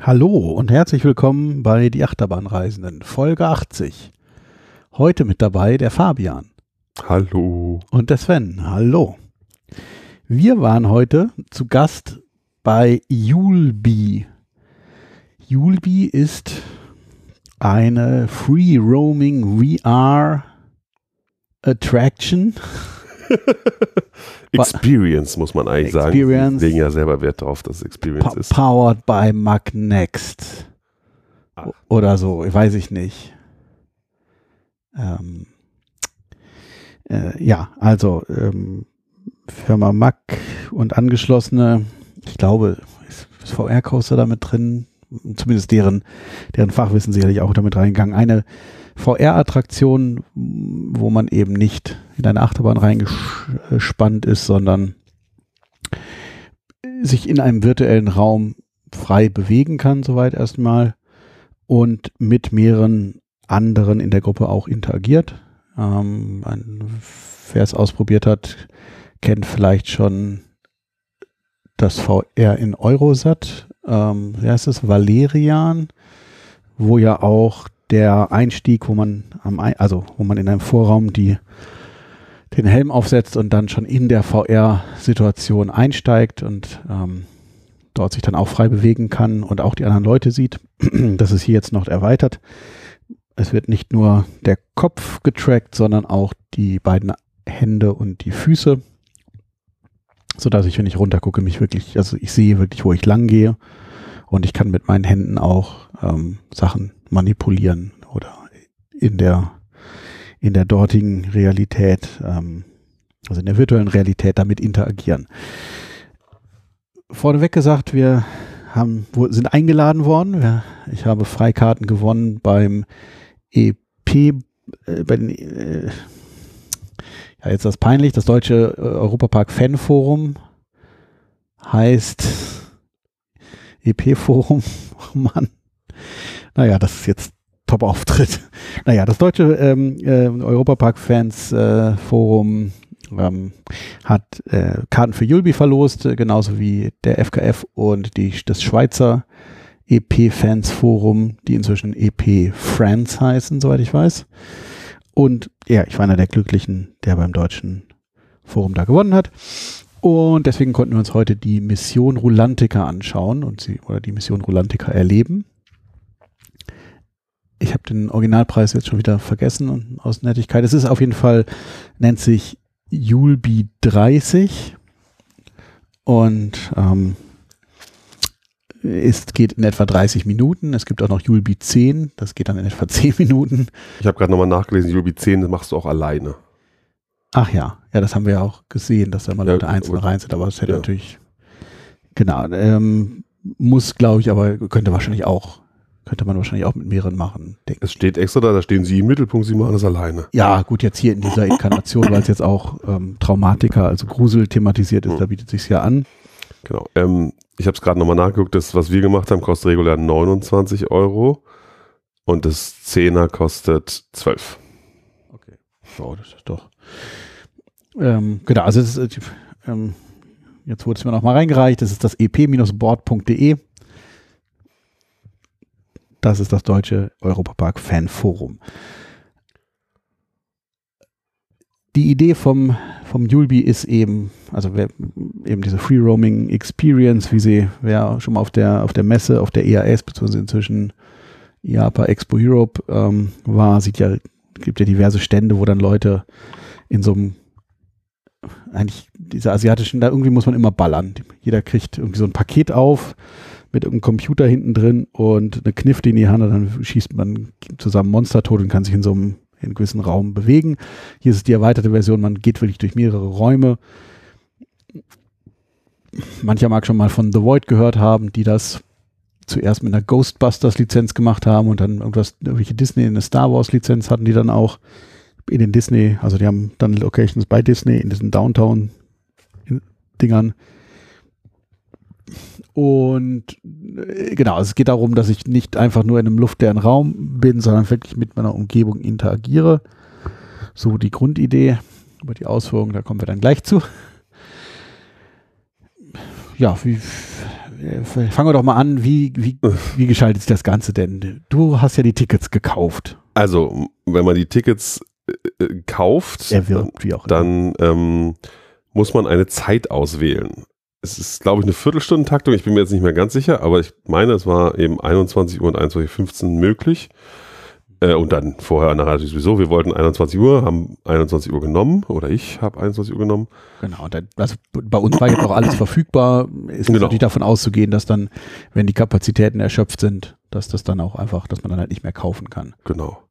Hallo und herzlich willkommen bei Die Achterbahnreisenden, Folge 80. Heute mit dabei der Fabian. Hallo. Und der Sven. Hallo. Wir waren heute zu Gast bei Julbi. Julbi ist eine Free Roaming VR Attraction. Experience muss man eigentlich Experience. sagen. Wir legen ja selber Wert darauf, dass es Experience Pa ist. powered by Magnext. Ah. Oder so, weiß ich nicht. Ähm, äh, ja, also ähm, Firma Mac und angeschlossene, ich glaube, ist, ist VR-Coaster damit drin, zumindest deren, deren Fachwissen sicherlich auch damit reingegangen. Eine VR-Attraktion, wo man eben nicht in eine Achterbahn reingespannt ist, sondern sich in einem virtuellen Raum frei bewegen kann, soweit erstmal, und mit mehreren anderen in der Gruppe auch interagiert. Ähm, wer es ausprobiert hat, kennt vielleicht schon das VR in Eurosat. Ähm, wie heißt es? Valerian, wo ja auch der Einstieg, wo man am, also wo man in einem Vorraum die den Helm aufsetzt und dann schon in der VR-Situation einsteigt und ähm, dort sich dann auch frei bewegen kann und auch die anderen Leute sieht. Das ist hier jetzt noch erweitert. Es wird nicht nur der Kopf getrackt, sondern auch die beiden Hände und die Füße, sodass ich, wenn ich runtergucke, mich wirklich, also ich sehe wirklich, wo ich lang gehe und ich kann mit meinen Händen auch ähm, Sachen manipulieren oder in der in der dortigen Realität, ähm, also in der virtuellen Realität damit interagieren. Vorneweg gesagt, wir haben, sind eingeladen worden. Ich habe Freikarten gewonnen beim EP, äh, bei den, äh, ja, jetzt ist das peinlich, das Deutsche äh, Europapark Fanforum heißt EP-Forum. Oh Mann. Naja, das ist jetzt Top-Auftritt. Naja, das deutsche ähm, äh, Europapark-Fans-Forum ähm, hat äh, Karten für Julbi verlost, äh, genauso wie der FKF und die, das Schweizer EP-Fans-Forum, die inzwischen EP-Friends heißen, soweit ich weiß. Und ja, ich war einer der Glücklichen, der beim deutschen Forum da gewonnen hat. Und deswegen konnten wir uns heute die Mission Rulantica anschauen und sie oder die Mission Rulantica erleben. Ich habe den Originalpreis jetzt schon wieder vergessen und aus Nettigkeit. Es ist auf jeden Fall, nennt sich Julbi 30 und ähm, ist, geht in etwa 30 Minuten. Es gibt auch noch Julbi 10, das geht dann in etwa 10 Minuten. Ich habe gerade nochmal nachgelesen, Jubi 10 das machst du auch alleine. Ach ja, ja, das haben wir ja auch gesehen, dass da mal Ja, Leute einzeln rein sind, aber das hätte ja. natürlich, genau, ähm, muss, glaube ich, aber könnte wahrscheinlich auch, könnte man wahrscheinlich auch mit mehreren machen, denke Es steht extra da, da stehen sie im Mittelpunkt, sie machen das alleine. Ja, gut, jetzt hier in dieser Inkarnation, weil es jetzt auch ähm, Traumatiker, also Grusel thematisiert ist, Mhm. da bietet sich ja an. Genau. Ähm, ich habe es gerade nochmal nachgeguckt, das, was wir gemacht haben, kostet regulär 29 Euro und das 10er kostet 12. Okay. So, das ist doch. Ähm, genau, also ist, äh, jetzt wurde es mir noch mal reingereicht, das ist das ep-board.de. Das ist das deutsche Europapark Fanforum. Die Idee vom, vom Julbi ist eben, also wer, eben diese Free Roaming Experience, wie sie, wer schon mal auf der, auf der Messe, auf der EAS, beziehungsweise inzwischen IAPA Expo Europe ähm, war, sieht ja, gibt ja diverse Stände, wo dann Leute in so einem eigentlich diese asiatischen, da irgendwie muss man immer ballern. Jeder kriegt irgendwie so ein Paket auf mit irgendeinem Computer hinten drin und eine Knifte in die Hand dann schießt man zusammen Monster tot und kann sich in so einem, in einem gewissen Raum bewegen. Hier ist es die erweiterte Version, man geht wirklich durch mehrere Räume. Mancher mag schon mal von The Void gehört haben, die das zuerst mit einer Ghostbusters-Lizenz gemacht haben und dann irgendwas, irgendwelche Disney eine Star Wars-Lizenz hatten die dann auch in den Disney, also die haben dann Locations bei Disney in diesen Downtown-Dingern. Und äh, genau, es geht darum, dass ich nicht einfach nur in einem luftleeren Raum bin, sondern wirklich mit meiner Umgebung interagiere. So die Grundidee. Über die Ausführungen, da kommen wir dann gleich zu. Ja, wie, äh, fangen wir doch mal an, wie, wie, wie gestaltet sich das Ganze denn? Du hast ja die Tickets gekauft. Also, wenn man die Tickets äh, kauft, Erwirbt, dann ähm, muss man eine Zeit auswählen. Es ist, glaube ich, eine Viertelstundentaktung. Ich bin mir jetzt nicht mehr ganz sicher, aber ich meine, es war eben 21 Uhr und 21.15 Uhr möglich. Äh, und dann vorher nachher sowieso. Wir wollten 21 Uhr, haben 21 Uhr genommen oder ich habe 21 Uhr genommen. Genau, dann, also bei uns war jetzt auch alles verfügbar. Ist Genau. natürlich davon auszugehen, dass dann, wenn die Kapazitäten erschöpft sind, dass das dann auch einfach, dass man dann halt nicht mehr kaufen kann. Genau.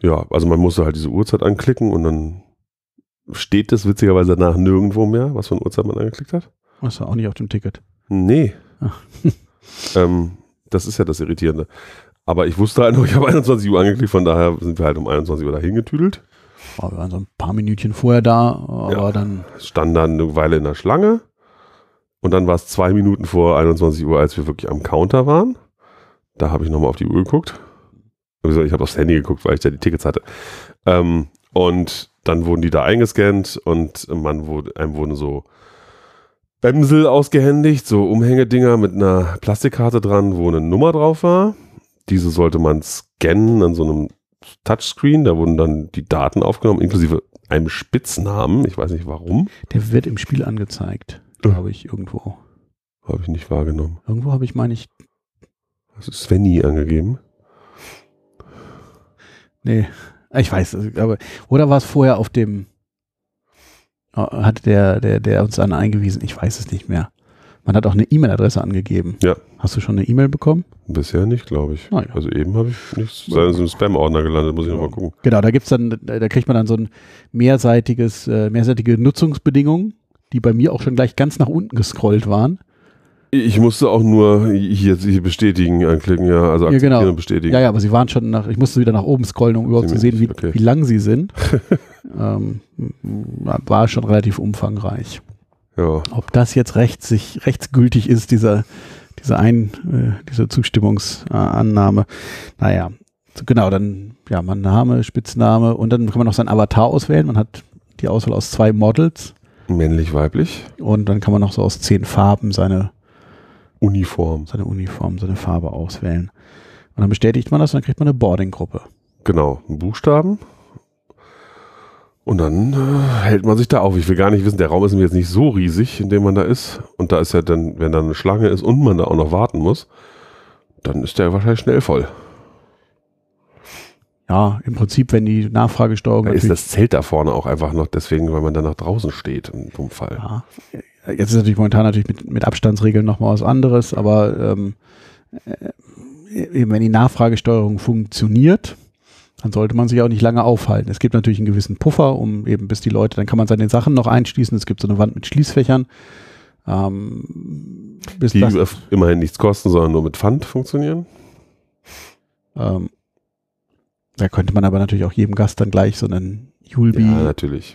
Ja, also man musste halt diese Uhrzeit anklicken und dann steht es witzigerweise danach nirgendwo mehr, was für eine Uhrzeit man angeklickt hat. Das war auch nicht auf dem Ticket. Nee. Ach. ähm, das ist ja das Irritierende. Aber ich wusste halt noch, ich habe 21 Uhr angeklickt, von daher sind wir halt um 21 Uhr dahin getüdelt. Oh, wir waren so ein paar Minütchen vorher da, aber Ja. dann, Standen dann eine Weile in der Schlange. Und dann war es zwei Minuten vor 21 Uhr, als wir wirklich am Counter waren. Da habe ich nochmal auf die Uhr geguckt. Also Ich habe aufs Handy geguckt, weil ich da die Tickets hatte. Ähm, und dann wurden die da eingescannt und man wurde, einem wurden so Bämsel ausgehändigt, so Umhängedinger mit einer Plastikkarte dran, wo eine Nummer drauf war. Diese sollte man scannen an so einem Touchscreen. Da wurden dann die Daten aufgenommen, inklusive einem Spitznamen. Ich weiß nicht warum. der wird im Spiel angezeigt, glaube ich, irgendwo. Habe ich nicht wahrgenommen. Irgendwo habe ich, meine ich, Hast du Svenny angegeben? nee, ich weiß, es, aber, oder war es vorher auf dem, äh, hat der, der, der uns dann eingewiesen, ich weiß es nicht mehr. Man hat auch eine E-Mail-Adresse angegeben. Ja. Hast du schon eine E-Mail bekommen? Bisher nicht, glaube ich. Naja. Also eben habe ich nichts. Sei es im Spam-Ordner gelandet, muss ich nochmal gucken. Genau, da gibt's dann, da kriegt man dann so ein mehrseitiges, äh, mehrseitige Nutzungsbedingungen, die bei mir auch schon gleich ganz nach unten gescrollt waren. Ich musste auch nur hier, hier bestätigen anklicken, ja. Also Ja, akzeptieren genau. und bestätigen. Ja, ja, aber sie waren schon nach, ich musste wieder nach oben scrollen, um überhaupt zu sehen, wie, okay. wie lang sie sind. ähm, war schon relativ umfangreich. ja. Ob das jetzt rechtssig, rechtsgültig ist, dieser, diese Ein, äh, diese Zustimmungsannahme. naja, genau, dann, ja, man Name, Spitzname und dann kann man noch sein Avatar auswählen. Man hat die Auswahl aus zwei Models Männlich, weiblich, und dann kann man noch so aus zehn Farben seine, Uniform. seine Uniform, seine Farbe auswählen. Und dann bestätigt man das und dann kriegt man eine Boarding-Gruppe. Genau, ein Buchstaben. Und dann äh, hält man sich da auf. Ich will gar nicht wissen, der Raum ist mir jetzt nicht so riesig, in dem man da ist. Und da ist ja dann, wenn da eine Schlange ist und man da auch noch warten muss, dann ist der wahrscheinlich schnell voll. Ja, im Prinzip, wenn die Nachfragesteuerung Da ist das Zelt da vorne auch einfach noch deswegen, weil man dann nach draußen steht, einem Fall. Ja. Jetzt ist natürlich momentan natürlich mit, mit Abstandsregeln nochmal was anderes, aber ähm, äh, eben wenn die Nachfragesteuerung funktioniert, dann sollte man sich auch nicht lange aufhalten. Es gibt natürlich einen gewissen Puffer, um eben bis die Leute, dann kann man seine Sachen noch einschließen. Es gibt so eine Wand mit Schließfächern. Ähm, bis Die das, immerhin nichts kosten, sondern nur mit Pfand funktionieren. ähm, da könnte man aber natürlich auch jedem Gast dann gleich so einen Julbi Ja,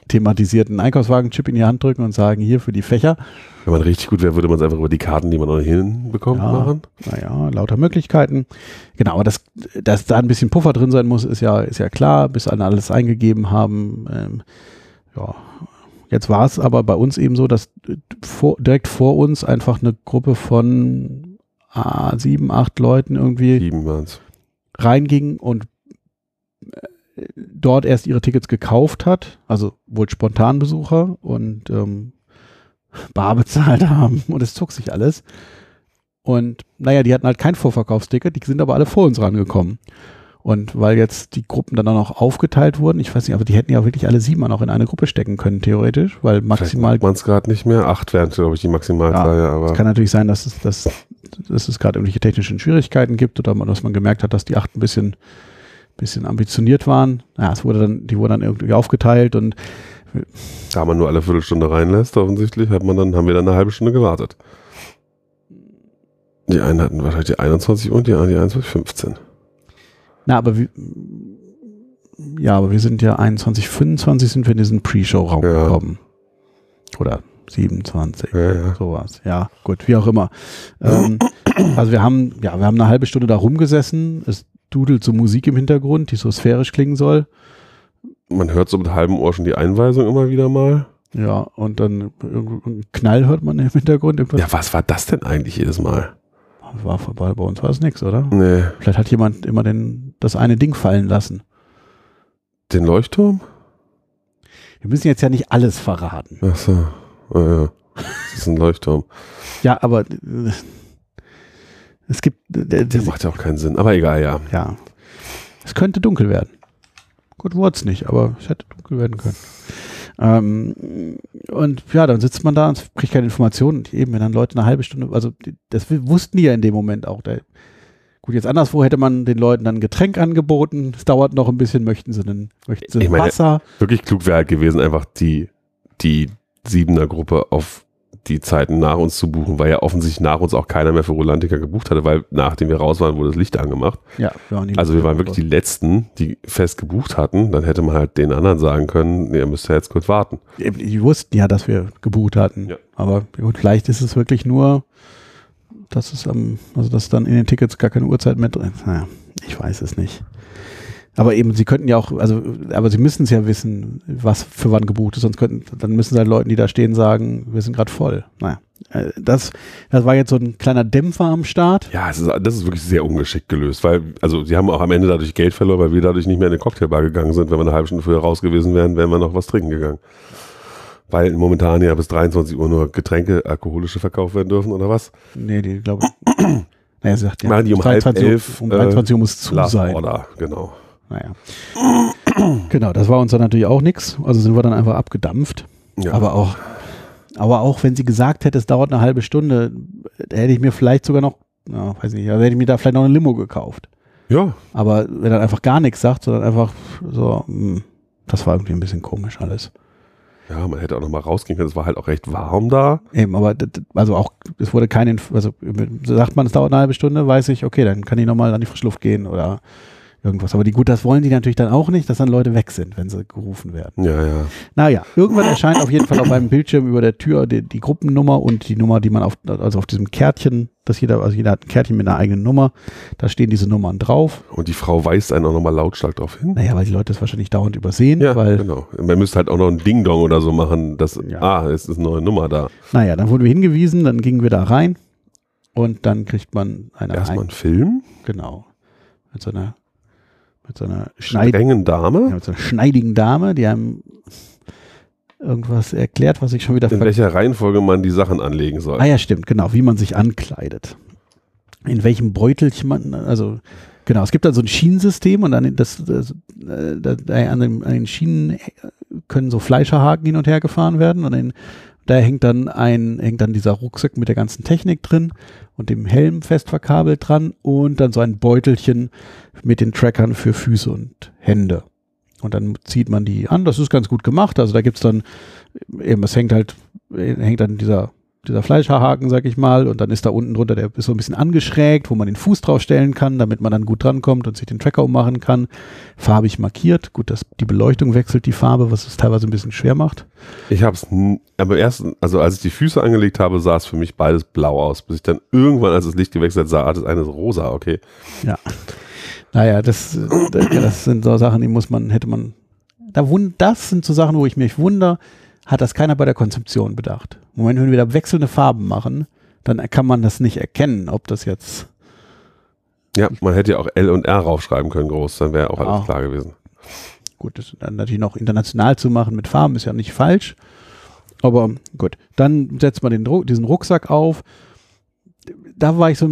thematisierten Einkaufswagenchip in die Hand drücken und sagen, hier für die Fächer. Wenn man richtig gut wäre, würde man es einfach über die Karten, die man ohnehin bekommt, Ja. machen. naja, lauter Möglichkeiten. Genau, aber dass, dass da ein bisschen Puffer drin sein muss, ist ja, ist ja klar, bis alle alles eingegeben haben. Ähm, ja, jetzt war es aber bei uns eben so, dass vor, direkt vor uns einfach eine Gruppe von ah, sieben, acht Leuten irgendwie Sieben reinging und dort erst ihre Tickets gekauft hat, also wohl Spontanbesucher und ähm, bar bezahlt haben und es zog sich alles. Und naja, die hatten halt kein Vorverkaufsticket, die sind aber alle vor uns rangekommen. Und weil jetzt die Gruppen dann auch noch aufgeteilt wurden, ich weiß nicht, aber die hätten ja wirklich alle sieben auch in eine Gruppe stecken können, theoretisch, weil maximal man es gerade nicht mehr. Acht wären, glaube ich, die Maximalzahl, ja, aber es kann natürlich sein, dass es, dass, dass es gerade irgendwelche technischen Schwierigkeiten gibt oder dass man gemerkt hat, dass die acht ein bisschen, bisschen ambitioniert waren. Ja, es wurde dann, die wurden dann irgendwie aufgeteilt und da man nur alle Viertelstunde reinlässt, offensichtlich, hat man dann, haben wir dann eine halbe Stunde gewartet. Die einen hatten wahrscheinlich die 21 und die anderen die 21.15. na, aber wir, ja, aber wir sind ja 21, 25 sind wir in diesen Pre-Show-Raum Ja. gekommen. Oder 27. Ja, ja. Sowas. Ja, gut, wie auch immer. ähm, also wir haben, ja, wir haben eine halbe Stunde da rumgesessen. Es dudelt so Musik im Hintergrund, die so sphärisch klingen soll. Man hört so mit halbem Ohr schon die Einweisung immer wieder mal. Ja, und dann irgendein Knall hört man im Hintergrund. Ja, was war das denn eigentlich jedes Mal? War vorbei, bei uns war es nichts, oder? Nee. Vielleicht hat jemand immer den, das eine Ding fallen lassen. Den Leuchtturm? Wir müssen jetzt ja nicht alles verraten. Ach so. Ah, ja. Das ist ein Leuchtturm. Ja, aber äh, es gibt, äh, Der macht ja auch keinen Sinn. Aber egal, ja. ja, es könnte dunkel werden. Gut, wurde es nicht, aber es hätte dunkel werden können. Ähm, und ja, dann sitzt man da und kriegt keine Informationen. Und eben, wenn dann Leute eine halbe Stunde, also die- das wussten die ja in dem Moment auch. Da, gut, jetzt anderswo hätte man den Leuten dann ein Getränk angeboten. Es dauert noch ein bisschen, möchten sie denn, möchten sie Ich meine, Wasser? Wirklich klug wäre halt gewesen, einfach die, die Siebener Gruppe auf die Zeiten nach uns zu buchen, weil ja offensichtlich nach uns auch keiner mehr für Rolantica gebucht hatte, weil nachdem wir raus waren, wurde das Licht angemacht. Ja, wir waren die Also wir waren wirklich die Letzten, die fest gebucht hatten. Dann hätte man halt den anderen sagen können, nee, ihr müsst ja jetzt kurz warten. Die wussten ja, dass wir gebucht hatten. Ja. Aber gut, vielleicht ist es wirklich nur, dass es am, also dass dann in den Tickets gar keine Uhrzeit mehr drin ist. Naja, ich weiß es nicht. Aber eben, sie könnten ja auch, also, aber sie müssen es ja wissen, was für wann gebucht ist, sonst könnten, dann müssen sie halt Leuten, die da stehen, sagen, wir sind gerade voll. Naja, äh, das, das war jetzt so ein kleiner Dämpfer am Start. Ja, ist, das ist wirklich sehr ungeschickt gelöst, weil, also sie haben auch am Ende dadurch Geld verloren, weil wir dadurch nicht mehr in eine Cocktailbar gegangen sind. Wenn wir eine halbe Stunde früher raus gewesen wären, wären wir noch was trinken gegangen. Weil momentan ja bis 23 Uhr nur Getränke, alkoholische verkauft werden dürfen oder was? Nee, die glaube naja, sie sagt ja, Machen die um halb 23 elf, Uhr, um 23 Uhr muss zu Last sein. Order, genau. Naja. genau, das war uns dann natürlich auch nichts. Also sind wir dann einfach abgedampft. Ja. Aber auch, aber auch wenn sie gesagt hätte, es dauert eine halbe Stunde, hätte ich mir vielleicht sogar noch, ja, weiß nicht, also hätte ich mir da vielleicht noch eine Limo gekauft. ja, Aber wenn er einfach gar nichts sagt, sondern einfach so, hm, das war irgendwie ein bisschen komisch alles. ja, man hätte auch noch mal rausgehen können. Es war halt auch recht warm da. Eben, aber also auch, es wurde kein, also sagt man, es dauert eine halbe Stunde, weiß ich, okay, dann kann ich nochmal an die Frischluft gehen oder irgendwas. Aber die, gut, das wollen die natürlich dann auch nicht, dass dann Leute weg sind, wenn sie gerufen werden. Ja, ja. Naja, irgendwann erscheint auf jeden Fall auf einem Bildschirm über der Tür die, die Gruppennummer und die Nummer, die man auf, also auf diesem Kärtchen, das jeder, also jeder hat ein Kärtchen mit einer eigenen Nummer, da stehen diese Nummern drauf. Und die Frau weist einen auch noch mal lautstark drauf hin. Naja, weil die Leute das wahrscheinlich dauernd übersehen, Ja, weil, genau. Man müsste halt auch noch ein Ding-Dong oder so machen, dass, Ja. ah, es ist eine neue Nummer da. naja, dann wurden wir hingewiesen, dann gingen wir da rein und dann kriegt man eine Erstmal ein, ein Film, genau, mit so einer, mit so einer Schneid, strengen ja, Dame. mit so einer schneidigen Dame, die einem irgendwas erklärt, was ich schon wieder In welcher Reihenfolge man die Sachen anlegen soll. Ah ja, stimmt, genau, wie man sich ankleidet. In welchem Beutelchen man, also genau, es gibt dann so ein Schienensystem und an den, das, das, äh, da, da, an, den, an den Schienen äh, können so Fleischerhaken hin und her gefahren werden und den, da hängt dann ein, hängt dann dieser Rucksack mit der ganzen Technik drin und dem Helm fest verkabelt dran und dann so ein Beutelchen mit den Trackern für Füße und Hände. Und dann zieht man die an. Das ist ganz gut gemacht. Also da gibt's dann eben, es hängt halt, hängt dann dieser, dieser Fleischhaarhaken, sag ich mal, und dann ist da unten drunter, der ist so ein bisschen angeschrägt, wo man den Fuß draufstellen kann, damit man dann gut drankommt und sich den Tracker ummachen kann. Farbig markiert. Gut, dass die Beleuchtung wechselt die Farbe, was es teilweise ein bisschen schwer macht. Ich habe es, aber erst, also als ich die Füße angelegt habe, sah es für mich beides blau aus, bis ich dann irgendwann, als das Licht gewechselt sah, ah, das eine ist rosa, okay. Ja. Naja, das, das sind so Sachen, die muss man, hätte man, da wund, das sind so Sachen, wo ich mich wunder, hat das keiner bei der Konzeption bedacht. Im Moment, wenn wir da wechselnde Farben machen, dann kann man das nicht erkennen, ob das jetzt, Ja, man hätte ja auch L und R raufschreiben können, groß, dann wäre auch alles Ah. klar gewesen. gut, das dann natürlich noch international zu machen mit Farben ist ja nicht falsch. Aber gut, dann setzt man den, diesen Rucksack auf. Da war ich so,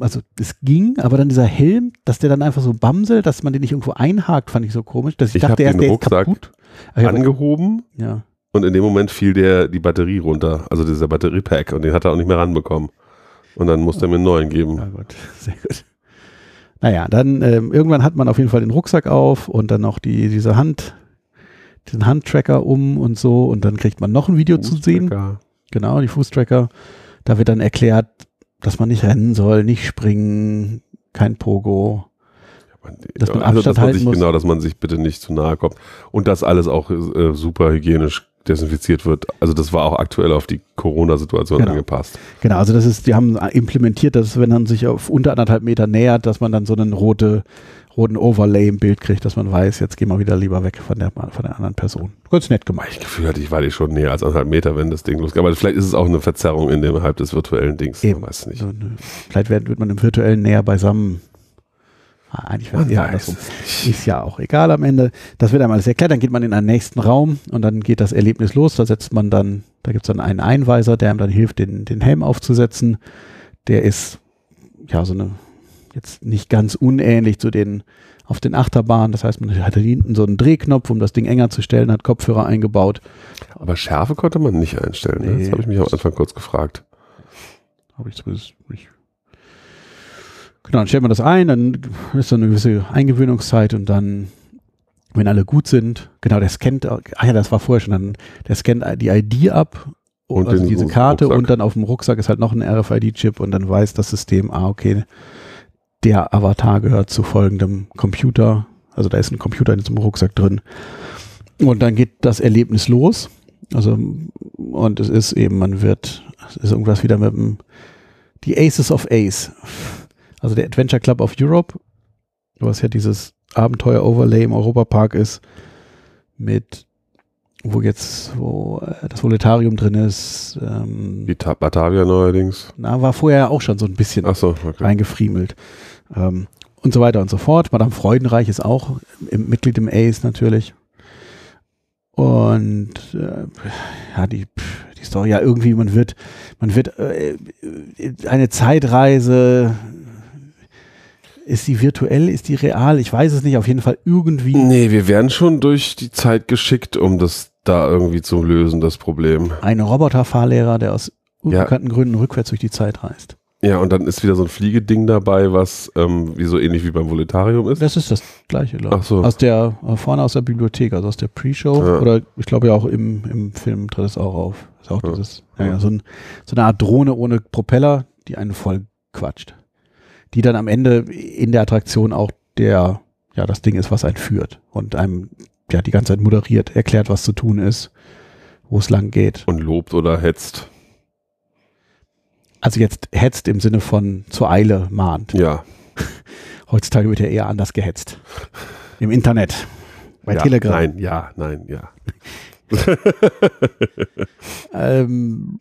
also es ging, aber dann dieser Helm, dass der dann einfach so bamselt, dass man den nicht irgendwo einhakt, fand ich so komisch, dass ich, Ich dachte Rucksack ist kaputt. Ja, aber- Angehoben ja. Und in dem Moment fiel der die Batterie runter, also dieser Batteriepack und den hat er auch nicht mehr ranbekommen. Und dann musste er mir einen neuen geben. Ja, gut, sehr gut. Naja, dann ähm, irgendwann hat man auf jeden Fall den Rucksack auf und dann noch die, diese Hand, den Handtracker um und so und dann kriegt man noch ein Video zu sehen. Genau, die Fußtracker. Da wird dann erklärt, dass man nicht rennen soll, nicht springen, kein Pogo. Dass man also, Abstand dass man halten sich, muss. Genau, dass man sich bitte nicht zu nahe kommt. Und das alles auch äh, super hygienisch desinfiziert wird. Also das war auch aktuell auf die Corona-Situation Genau. angepasst. Genau, also das ist, die haben implementiert, dass wenn man sich auf unter anderthalb Meter nähert, dass man dann so einen rote, roten Overlay im Bild kriegt, dass man weiß, jetzt gehen wir wieder lieber weg von der, von der anderen Person. Ganz nett gemacht. Ich Gefühl hatte, ich war nicht schon näher als anderthalb Meter, wenn das Ding losgeht. Aber vielleicht ist es auch eine Verzerrung in dem halb des virtuellen Dings. Eben. Man weiß es nicht. Eine- vielleicht wird man im virtuellen näher beisammen. Eigentlich wäre es weiß andersrum. Ist ja auch egal am Ende. Das wird einem alles erklärt. Dann geht man in einen nächsten Raum und dann geht das Erlebnis los. Da setzt man dann, da gibt es dann einen Einweiser, der einem dann hilft, den, den Helm aufzusetzen. Der ist ja so eine, jetzt nicht ganz unähnlich zu den auf den Achterbahnen. Das heißt, man hat hinten so einen Drehknopf, um das Ding enger zu stellen, hat Kopfhörer eingebaut. Aber Schärfe konnte man nicht einstellen. Ne? Nee. Das habe ich mich am Anfang kurz gefragt. Habe ich zumindest nicht. Genau, dann stellt man das ein, dann ist so eine gewisse Eingewöhnungszeit und dann, wenn alle gut sind, genau, der scannt, ah ja, das war vorher schon, dann, der scannt die ID ab, Und also diese Karte Rucksack. und dann auf dem Rucksack ist halt noch ein RFID-Chip und dann weiß das System, ah, okay, der Avatar gehört zu folgendem Computer, also da ist ein Computer in diesem Rucksack drin. Und dann geht das Erlebnis los. Also, und es ist eben, man wird, es ist irgendwas wieder mit dem, die Aces of Ace. Also der Adventure Club of Europe, was ja dieses Abenteuer-Overlay im Europapark ist, mit, wo jetzt, wo äh, das Voletarium drin ist, ähm, Wie Ta- Batavia neuerdings. na, war vorher auch schon so ein bisschen Ach so, okay. reingefriemelt. Ähm, und so weiter und so fort. Madame Freudenreich ist auch im, Mitglied im Ace natürlich. Und äh, ja, die, die Story ja irgendwie, man wird, man wird äh, eine Zeitreise. Ist die virtuell, ist die real? Ich weiß es nicht. Auf jeden Fall irgendwie Nee, wir werden schon durch die Zeit geschickt, um das da irgendwie zu lösen, das Problem. ein Roboterfahrlehrer, der aus Ja. unbekannten Gründen rückwärts durch die Zeit reist. Ja, und dann ist wieder so ein Fliegeding dabei, was ähm, wie so ähnlich wie beim Voletarium ist. Das ist das gleiche, glaube ich. Ach so. Aus der, äh, vorne aus der Bibliothek, also aus der Pre-Show. Ja. Oder ich glaube ja auch im, im Film tritt es auch auf. Ist auch Ja. dieses, ja, ja, so, ein, so eine Art Drohne ohne Propeller, die einen voll quatscht. Die dann am Ende in der Attraktion auch der, ja, das Ding ist, was einen führt und einem ja die ganze Zeit moderiert, erklärt, was zu tun ist, wo es lang geht. Und lobt oder hetzt. Also jetzt hetzt im Sinne von zur Eile mahnt. Ja. Heutzutage wird ja eher anders gehetzt. Im Internet. Bei ja, Telegram. Nein, ja, nein, ja. Ähm,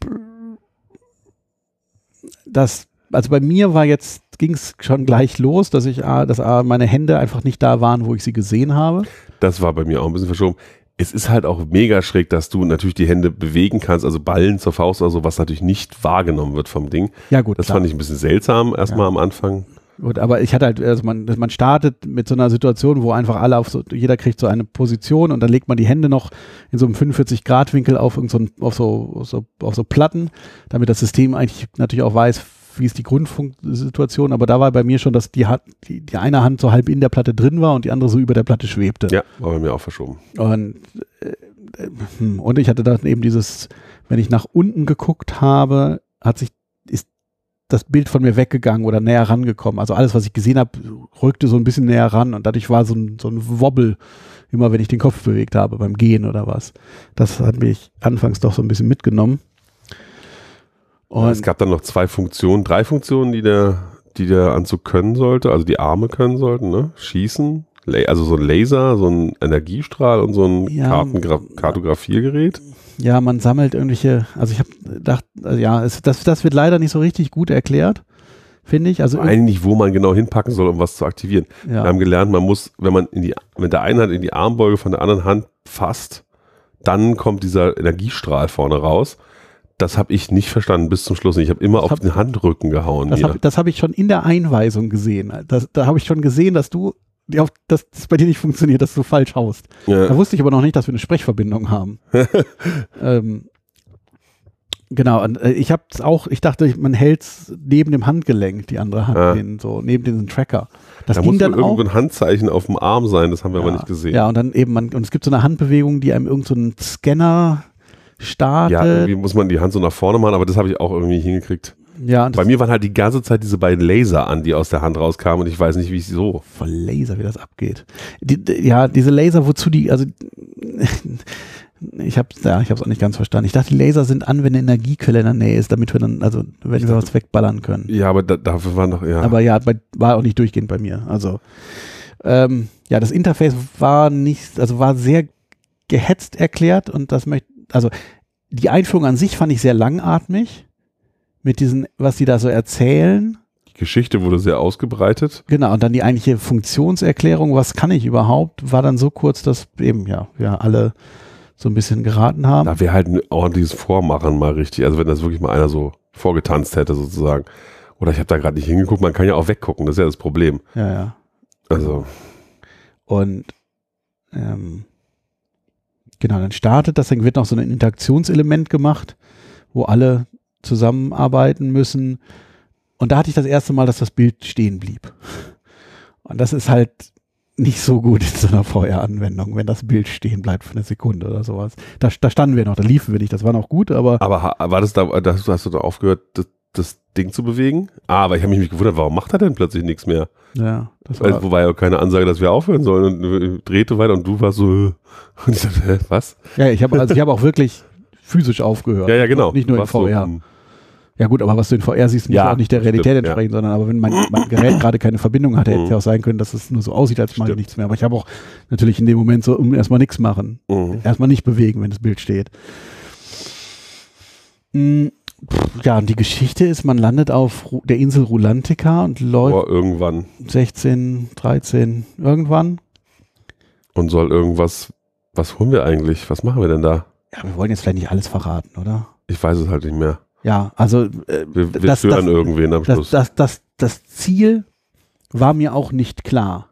das, also bei mir war jetzt, ging es schon gleich los, dass ich, ah, dass ah, meine Hände einfach nicht da waren, wo ich sie gesehen habe. Das war bei mir auch ein bisschen verschoben. Es ist halt auch mega schräg, dass du natürlich die Hände bewegen kannst, also Ballen zur Faust oder so, was natürlich nicht wahrgenommen wird vom Ding. Ja gut, Das klar. fand ich ein bisschen seltsam, erstmal Ja. am Anfang. Gut, aber ich hatte halt, also man, man startet mit so einer Situation, wo einfach alle auf so, jeder kriegt so eine Position und dann legt man die Hände noch in so einem 45-Grad-Winkel auf, irgend so ein, auf, so, auf, so, auf so Platten, damit das System eigentlich natürlich auch weiß, wie ist die Grundsituation, aber da war bei mir schon, dass die, die, die eine Hand so halb in der Platte drin war und die andere so über der Platte schwebte. Ja, war bei mir auch verschoben. Und, äh, äh, hm, und ich hatte dann eben dieses, wenn ich nach unten geguckt habe, hat sich, ist das Bild von mir weggegangen oder näher rangekommen. Also alles, was ich gesehen habe, rückte so ein bisschen näher ran und dadurch war so ein, so ein Wobbel, immer wenn ich den Kopf bewegt habe beim Gehen oder was. Das hat mich anfangs doch so ein bisschen mitgenommen. Und es gab dann noch zwei Funktionen, drei Funktionen, die der, die der Anzug können sollte, also die Arme können sollten, ne? Schießen, also so ein Laser, so ein Energiestrahl und so ein Ja. Kartengra Kartografiergerät. ja, man sammelt irgendwelche, also ich habe gedacht, also ja, es, das, das wird leider nicht so richtig gut erklärt, finde ich. Also Eigentlich wo man genau hinpacken soll, um was zu aktivieren. Wir ja. haben gelernt, man muss, wenn man in die, mit der einen Hand in die Armbeuge von der anderen Hand fasst, dann kommt dieser Energiestrahl vorne raus. Das habe ich nicht verstanden bis zum Schluss. Ich habe immer Das auf hab- den Handrücken gehauen. Das habe hab ich schon in der Einweisung gesehen. Das, da habe ich schon gesehen, dass du, dass das bei dir nicht funktioniert, dass du falsch haust. Da ja. wusste ich aber noch nicht, dass wir eine Sprechverbindung haben. ähm, genau, und, äh, ich habe es auch, ich dachte, man hält neben dem Handgelenk, die andere Hand, Ah. den, so neben diesem Tracker. Das Da muss dann wohl auch. irgendwo ein Handzeichen auf dem Arm sein, das haben wir aber ja, nicht gesehen. Ja, und dann eben, man, und es gibt so eine Handbewegung, die einem irgendeinen so Scanner startet. Ja, irgendwie muss man die Hand so nach vorne machen, aber das habe ich auch irgendwie hingekriegt. ja Bei mir waren halt die ganze Zeit diese beiden Laser an, die aus der Hand rauskamen und ich weiß nicht, wie ich so. voll Laser, wie das abgeht. Die, die, ja, diese Laser, wozu die, also Ich habe ja, ich habe es auch nicht ganz verstanden. Ich dachte, die Laser sind an, wenn eine Energiequelle in der Nähe ist, damit wir dann, also wenn wir was wegballern können. Ja, aber da, dafür war noch, ja. Aber ja, bei, war auch nicht durchgehend bei mir. Also ähm, ja, das Interface war nicht, also war sehr gehetzt erklärt und das möchte, also die Einführung an sich fand ich sehr langatmig mit diesen, was die da so erzählen. die Geschichte wurde sehr ausgebreitet. Genau, und dann die eigentliche Funktionserklärung, was kann ich überhaupt, war dann so kurz, dass eben, ja, wir alle so ein bisschen geraten haben. Da wäre halt ein ordentliches Vormachen mal richtig. Also wenn das wirklich mal einer so vorgetanzt hätte sozusagen. Oder ich habe da gerade nicht hingeguckt, man kann ja auch weggucken, das ist ja das Problem. Ja, ja. Also, Und ähm, genau, dann startet das, dann wird noch so ein Interaktionselement gemacht, wo alle zusammenarbeiten müssen. Und da hatte ich das erste Mal, dass das Bild stehen blieb. Und das ist halt nicht so gut in so einer VR-Anwendung, wenn das Bild stehen bleibt für eine Sekunde oder sowas. Da, da standen wir noch, da liefen wir nicht, das war noch gut, aber aber war das da, das, hast du da aufgehört, das, Ding zu bewegen? Aber ich habe mich gewundert, warum macht er denn plötzlich nichts mehr? ja, das war, wo war ja keine Ansage, dass wir aufhören sollen und äh, drehte weiter und du warst so, und ich dachte, was? ja, ich habe also ich habe auch wirklich physisch aufgehört. Ja, ja, genau. Nicht nur in Warst so, VR. hm. Ja gut, aber was du in VR siehst, muss Ja, auch nicht der Realität stimmt, entsprechen, sondern aber wenn mein, mein Gerät gerade keine Verbindung hatte, hätte es Mhm. ja auch sein können, dass es nur so aussieht, als mache ich nichts mehr. Aber ich habe auch natürlich in dem Moment so um erstmal nichts machen. Mhm. Erstmal nicht bewegen, wenn das Bild steht. Mm, pff, Ja, und die Geschichte ist, man landet auf Ru- der Insel Rulantica und läuft Aber irgendwann 16, 13, irgendwann. und soll irgendwas, was holen wir eigentlich? Was machen wir denn da? Ja, wir wollen jetzt vielleicht nicht alles verraten, oder? Ich weiß es halt nicht mehr. Ja, also äh, Wir, wir Das- das- irgendwen am das, Schluss. das, das, das Ziel war mir auch nicht klar.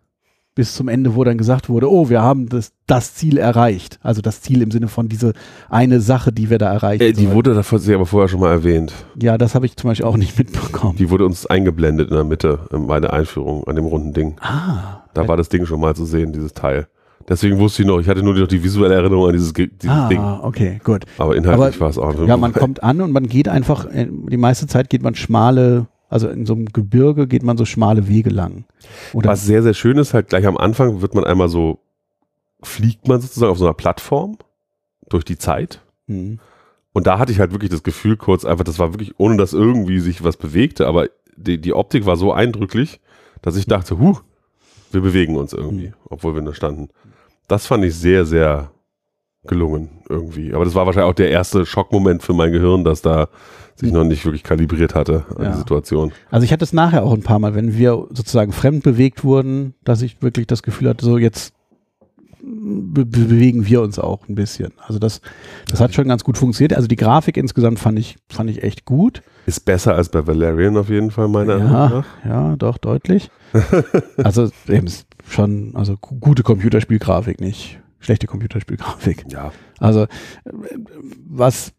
Bis zum Ende, wo dann gesagt wurde, oh, wir haben das, das Ziel erreicht. Also das Ziel im Sinne von diese eine Sache, die wir da erreicht Äh, die sollen. wurde davor sie aber vorher schon mal erwähnt. Ja, das habe ich zum Beispiel auch nicht mitbekommen. Die wurde uns eingeblendet in der Mitte bei der Einführung an dem runden Ding. ah, Da war das Ding schon mal zu sehen, dieses Teil. Deswegen wusste ich noch, ich hatte nur noch die visuelle Erinnerung an dieses, dieses Ding. ah okay, gut. Aber inhaltlich war es auch. Ja, man kommt an und man geht einfach, äh, die meiste Zeit geht man schmale, also in so einem Gebirge geht man so schmale Wege lang. Oder, Was sehr, sehr schön ist, halt gleich am Anfang wird man einmal so, fliegt man sozusagen auf so einer Plattform durch die Zeit. Hm. Und da hatte ich halt wirklich das Gefühl kurz einfach, das war wirklich, ohne dass irgendwie sich was bewegte, aber die, die Optik war so eindrücklich, dass ich dachte, huh, wir bewegen uns irgendwie, Mhm. obwohl wir da standen. Das fand ich sehr, sehr gelungen irgendwie. Aber das war wahrscheinlich auch der erste Schockmoment für mein Gehirn, dass da sich noch nicht wirklich kalibriert hatte an Ja. die Situation. Also ich hatte es nachher auch ein paar Mal, wenn wir sozusagen fremd bewegt wurden, dass ich wirklich das Gefühl hatte, so jetzt be be- bewegen wir uns auch ein bisschen. Also das, das hat schon ganz gut funktioniert. Also die Grafik insgesamt fand ich, fand ich echt gut. Ist besser als bei Valerian auf jeden Fall, meiner Meinung Ja, nach. ja, doch, deutlich. also eben schon, also gu- gute Computerspielgrafik, nicht schlechte Computerspielgrafik. Ja, Also äh, was,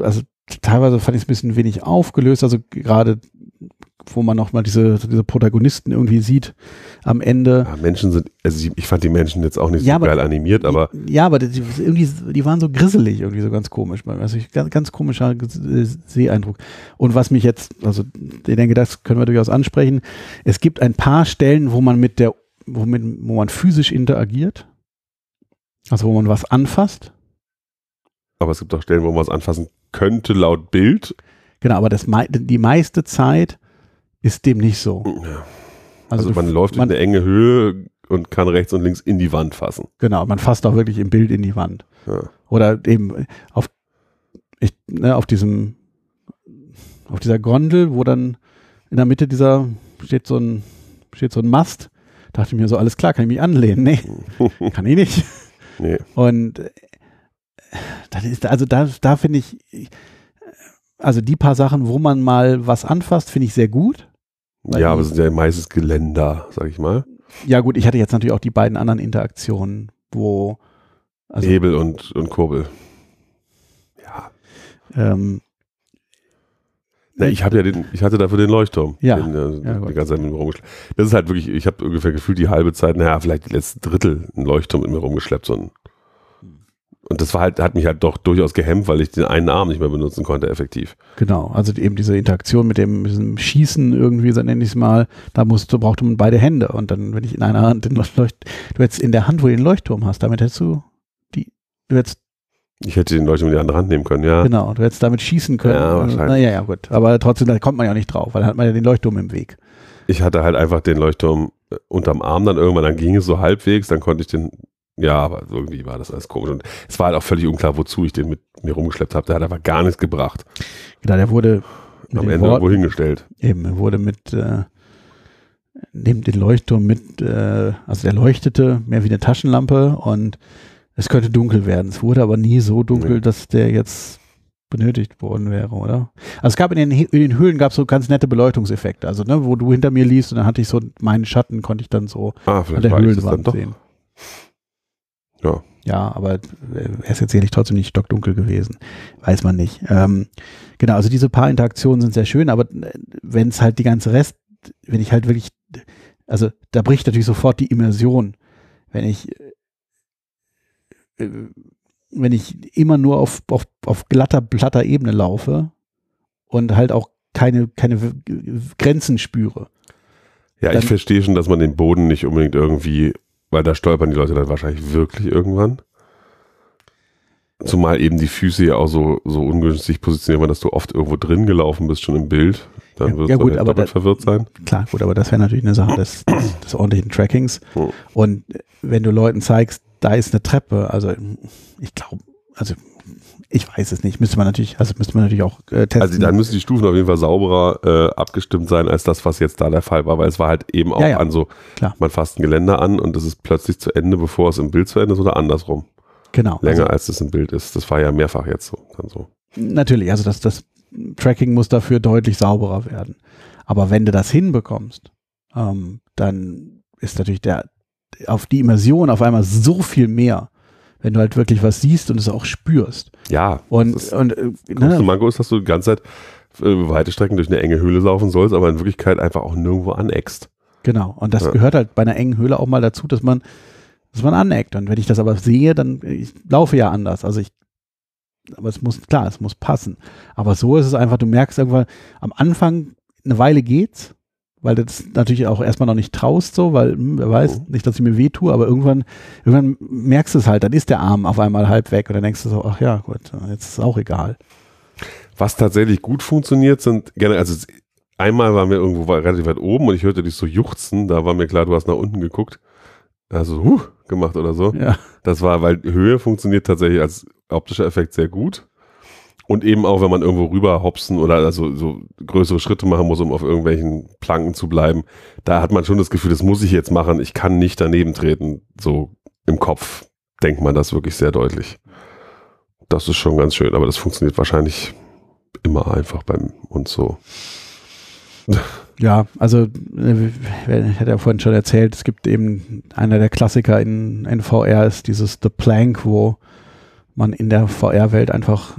also teilweise fand ich es ein bisschen wenig aufgelöst, also gerade wo man nochmal diese, diese Protagonisten irgendwie sieht am Ende. ja, Menschen sind, also ich, fand die Menschen jetzt auch nicht Ja, so aber- geil animiert, aber ja, aber die, irgendwie, die waren so grisselig, irgendwie so ganz komisch. Also ich, ganz, ganz komischer Ge- Seeeindruck. Und was mich jetzt, also ich denke, das können wir durchaus ansprechen. Es gibt ein paar Stellen, wo man mit der, womit, wo man physisch interagiert. Also wo man was anfasst. aber es gibt auch Stellen, wo man was anfassen könnte laut Bild. Genau, aber das, die meiste Zeit ist dem nicht so. Ja. Also, du- man läuft man, in eine enge Höhe und kann rechts und links in die Wand fassen. Genau, man fasst auch wirklich im Bild in die Wand. Ja. Oder eben auf, ich, ne, auf diesem, auf dieser Gondel, wo dann in der Mitte dieser steht so ein, steht so ein Mast. Dachte ich mir so, alles klar, kann ich mich anlehnen? Nee, kann ich nicht. Nee. Und äh, das ist, also da, da finde ich, also die paar Sachen, wo man mal was anfasst, finde ich sehr gut. Ja, aber es sind ja meistens Geländer, sag ich mal. Ja gut, ich hatte jetzt natürlich auch die beiden anderen Interaktionen, wo also, Hebel und, und Kurbel. Ja. ähm, Na, ich habe ja den, ich hatte dafür den Leuchtturm. Ja. Den, äh, Ja, die ganze Zeit mit mir rumgeschleppt. Das ist halt wirklich, ich habe ungefähr gefühlt die halbe Zeit, naja, vielleicht die letzten Drittel einen Leuchtturm mit mir rumgeschleppt. So ein, und das war halt, hat mich halt doch durchaus gehemmt, weil ich den einen Arm nicht mehr benutzen konnte, effektiv. Genau, also eben diese Interaktion mit dem, mit diesem Schießen irgendwie, so nenne ich es mal, da musste, brauchte man beide Hände. Und dann, wenn ich in einer Hand den Leucht, du hättest in der Hand, wo du den Leuchtturm hast, damit hättest du die, du hättest Ich hätte den Leuchtturm in die andere Hand nehmen können, ja. Genau, du hättest damit schießen können. Ja, wahrscheinlich. Naja, ja, gut. Aber trotzdem, da kommt man ja nicht drauf, weil dann hat man ja den Leuchtturm im Weg. Ich hatte halt einfach den Leuchtturm äh, unterm Arm dann irgendwann, dann ging es so halbwegs, dann konnte ich den, ja, aber irgendwie war das alles komisch. Und es war halt auch völlig unklar, wozu ich den mit mir rumgeschleppt habe. Der hat einfach gar nichts gebracht. Genau, der wurde Am Ende Worten- irgendwo hingestellt. Eben, er wurde mit, äh, neben den Leuchtturm mit, äh, also der leuchtete mehr wie eine Taschenlampe und es könnte dunkel werden. Es wurde aber nie so dunkel, Nee. dass der jetzt benötigt worden wäre, oder? Also es gab in den, in den Höhlen gab es so ganz nette Beleuchtungseffekte, also ne, wo du hinter mir liefst und dann hatte ich so meinen Schatten, konnte ich dann so Ah, an der Höhlenwand sehen. Ja. Ja, aber äh, er ist jetzt sicherlich trotzdem nicht stockdunkel gewesen. Weiß man nicht. Ähm, genau, also diese paar Interaktionen sind sehr schön, aber wenn es halt die ganze Rest, wenn ich halt wirklich, also da bricht natürlich sofort die Immersion. Wenn ich, äh, wenn ich immer nur auf, auf, auf glatter, platter Ebene laufe und halt auch keine, keine Grenzen spüre. Ja, Dann- ich verstehe schon, dass man den Boden nicht unbedingt irgendwie, weil da stolpern die Leute dann wahrscheinlich wirklich irgendwann. Zumal eben die Füße ja auch so, so ungünstig positioniert waren, dass du oft irgendwo drin gelaufen bist, schon im Bild. Dann wirst ja du gut, halt aber da- verwirrt sein. Klar, gut, aber das wäre natürlich eine Sache des, des, des ordentlichen Trackings. Hm. Und wenn du Leuten zeigst, da ist eine Treppe, also ich glaube, also ich weiß es nicht, müsste man natürlich, also müsste man natürlich auch äh, testen. Also dann müssen die Stufen auf jeden Fall sauberer äh, abgestimmt sein, als das, was jetzt da der Fall war, weil es war halt eben auch Ja, ja, an so, klar. man fasst ein Geländer an und das ist plötzlich zu Ende, bevor es im Bild zu Ende ist oder andersrum. genau. Länger als es im Bild ist. Das war ja mehrfach jetzt so. Dann so. Also, natürlich, also das, das Tracking muss dafür deutlich sauberer werden. Aber wenn du das hinbekommst, ähm, dann ist natürlich der auf die Immersion auf einmal so viel mehr, wenn du halt wirklich was siehst und es auch spürst. Ja, Und, das und äh, ne, Manko ist, dass du die ganze Zeit äh, weite Strecken durch eine enge Höhle laufen sollst, aber in Wirklichkeit einfach auch nirgendwo aneckst. Genau. Und das Ja. gehört halt bei einer engen Höhle auch mal dazu, dass man, dass man aneckt. Und wenn ich das aber sehe, dann ich laufe ja anders. Also ich, aber es muss, klar, es muss passen. Aber so ist es einfach, du merkst irgendwann, am Anfang eine Weile geht's, weil du das natürlich auch erstmal noch nicht traust, so, weil, hm, wer weiß, Mhm. nicht, dass ich mir weh tue, aber irgendwann, irgendwann merkst du es halt, dann ist der Arm auf einmal halb weg und dann denkst du so, ach ja, gut, jetzt ist es auch egal. Was tatsächlich gut funktioniert, sind gerne, also einmal waren wir irgendwo relativ weit oben und ich hörte dich so juchzen, da war mir klar, du hast nach unten geguckt. Also, huh, gemacht oder so. Ja, Das war, weil Höhe funktioniert tatsächlich als optischer Effekt sehr gut. Und eben auch, wenn man irgendwo rüber hopsen oder also so größere Schritte machen muss, um auf irgendwelchen Planken zu bleiben, da hat man schon das Gefühl, das muss ich jetzt machen, ich kann nicht daneben treten. So im Kopf denkt man das wirklich sehr deutlich. Das ist schon ganz schön, aber das funktioniert wahrscheinlich immer einfach bei uns so. Ja, also äh, ich hatte ja vorhin schon erzählt, es gibt eben einer der Klassiker in, in VR ist dieses The Plank, wo man in der VR-Welt einfach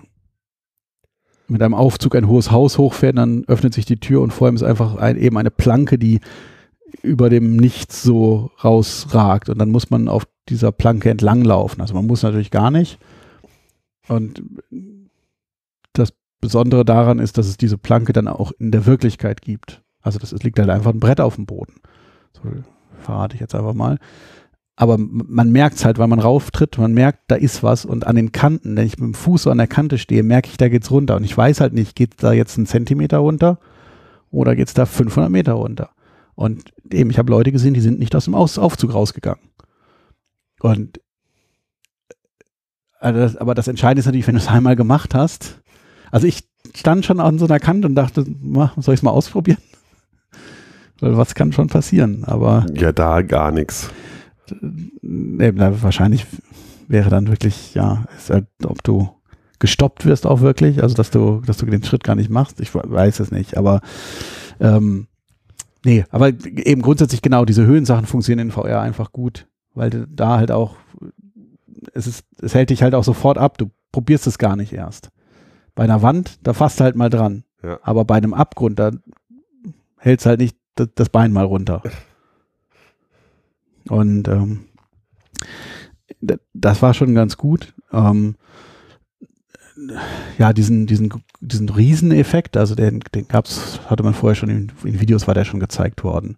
mit einem Aufzug ein hohes Haus hochfährt, dann öffnet sich die Tür und vor ihm ist einfach ein, eben eine Planke, die über dem Nichts so rausragt und dann muss man auf dieser Planke entlanglaufen. Also man muss natürlich gar nicht. Und das Besondere daran ist, dass es diese Planke dann auch in der Wirklichkeit gibt. Also das liegt halt einfach ein Brett auf dem Boden. So verrate ich jetzt einfach mal. Aber man merkt es halt, weil man rauftritt, man merkt, da ist was und an den Kanten, wenn ich mit dem Fuß so an der Kante stehe, merke ich, da geht's runter. Und ich weiß halt nicht, geht da jetzt ein Zentimeter runter oder geht's da 500 Meter runter? Und eben, ich habe Leute gesehen, die sind nicht aus dem Aufzug rausgegangen. Und also das, aber das Entscheidende ist natürlich, wenn du es einmal gemacht hast. Also ich stand schon an so einer Kante und dachte, "Ma, soll ich es mal ausprobieren? Was kann schon passieren? Aber Ja, da gar nichts. Nee, na, wahrscheinlich wäre dann wirklich, ja, ist halt, ob du gestoppt wirst auch wirklich, also dass du, dass du den Schritt gar nicht machst. Ich weiß es nicht, aber ähm, nee, aber eben grundsätzlich genau, diese Höhensachen funktionieren in VR einfach gut, weil da halt auch, es ist, es hält dich halt auch sofort ab, du probierst es gar nicht erst. Bei einer Wand, da fasst du halt mal dran. Ja. Aber bei einem Abgrund, da hältst halt nicht das Bein mal runter. Und ähm, das war schon ganz gut. Ähm, ja, diesen, diesen, diesen Rieseneffekt, also den, den gab's, hatte man vorher schon in, in Videos, war der schon gezeigt worden.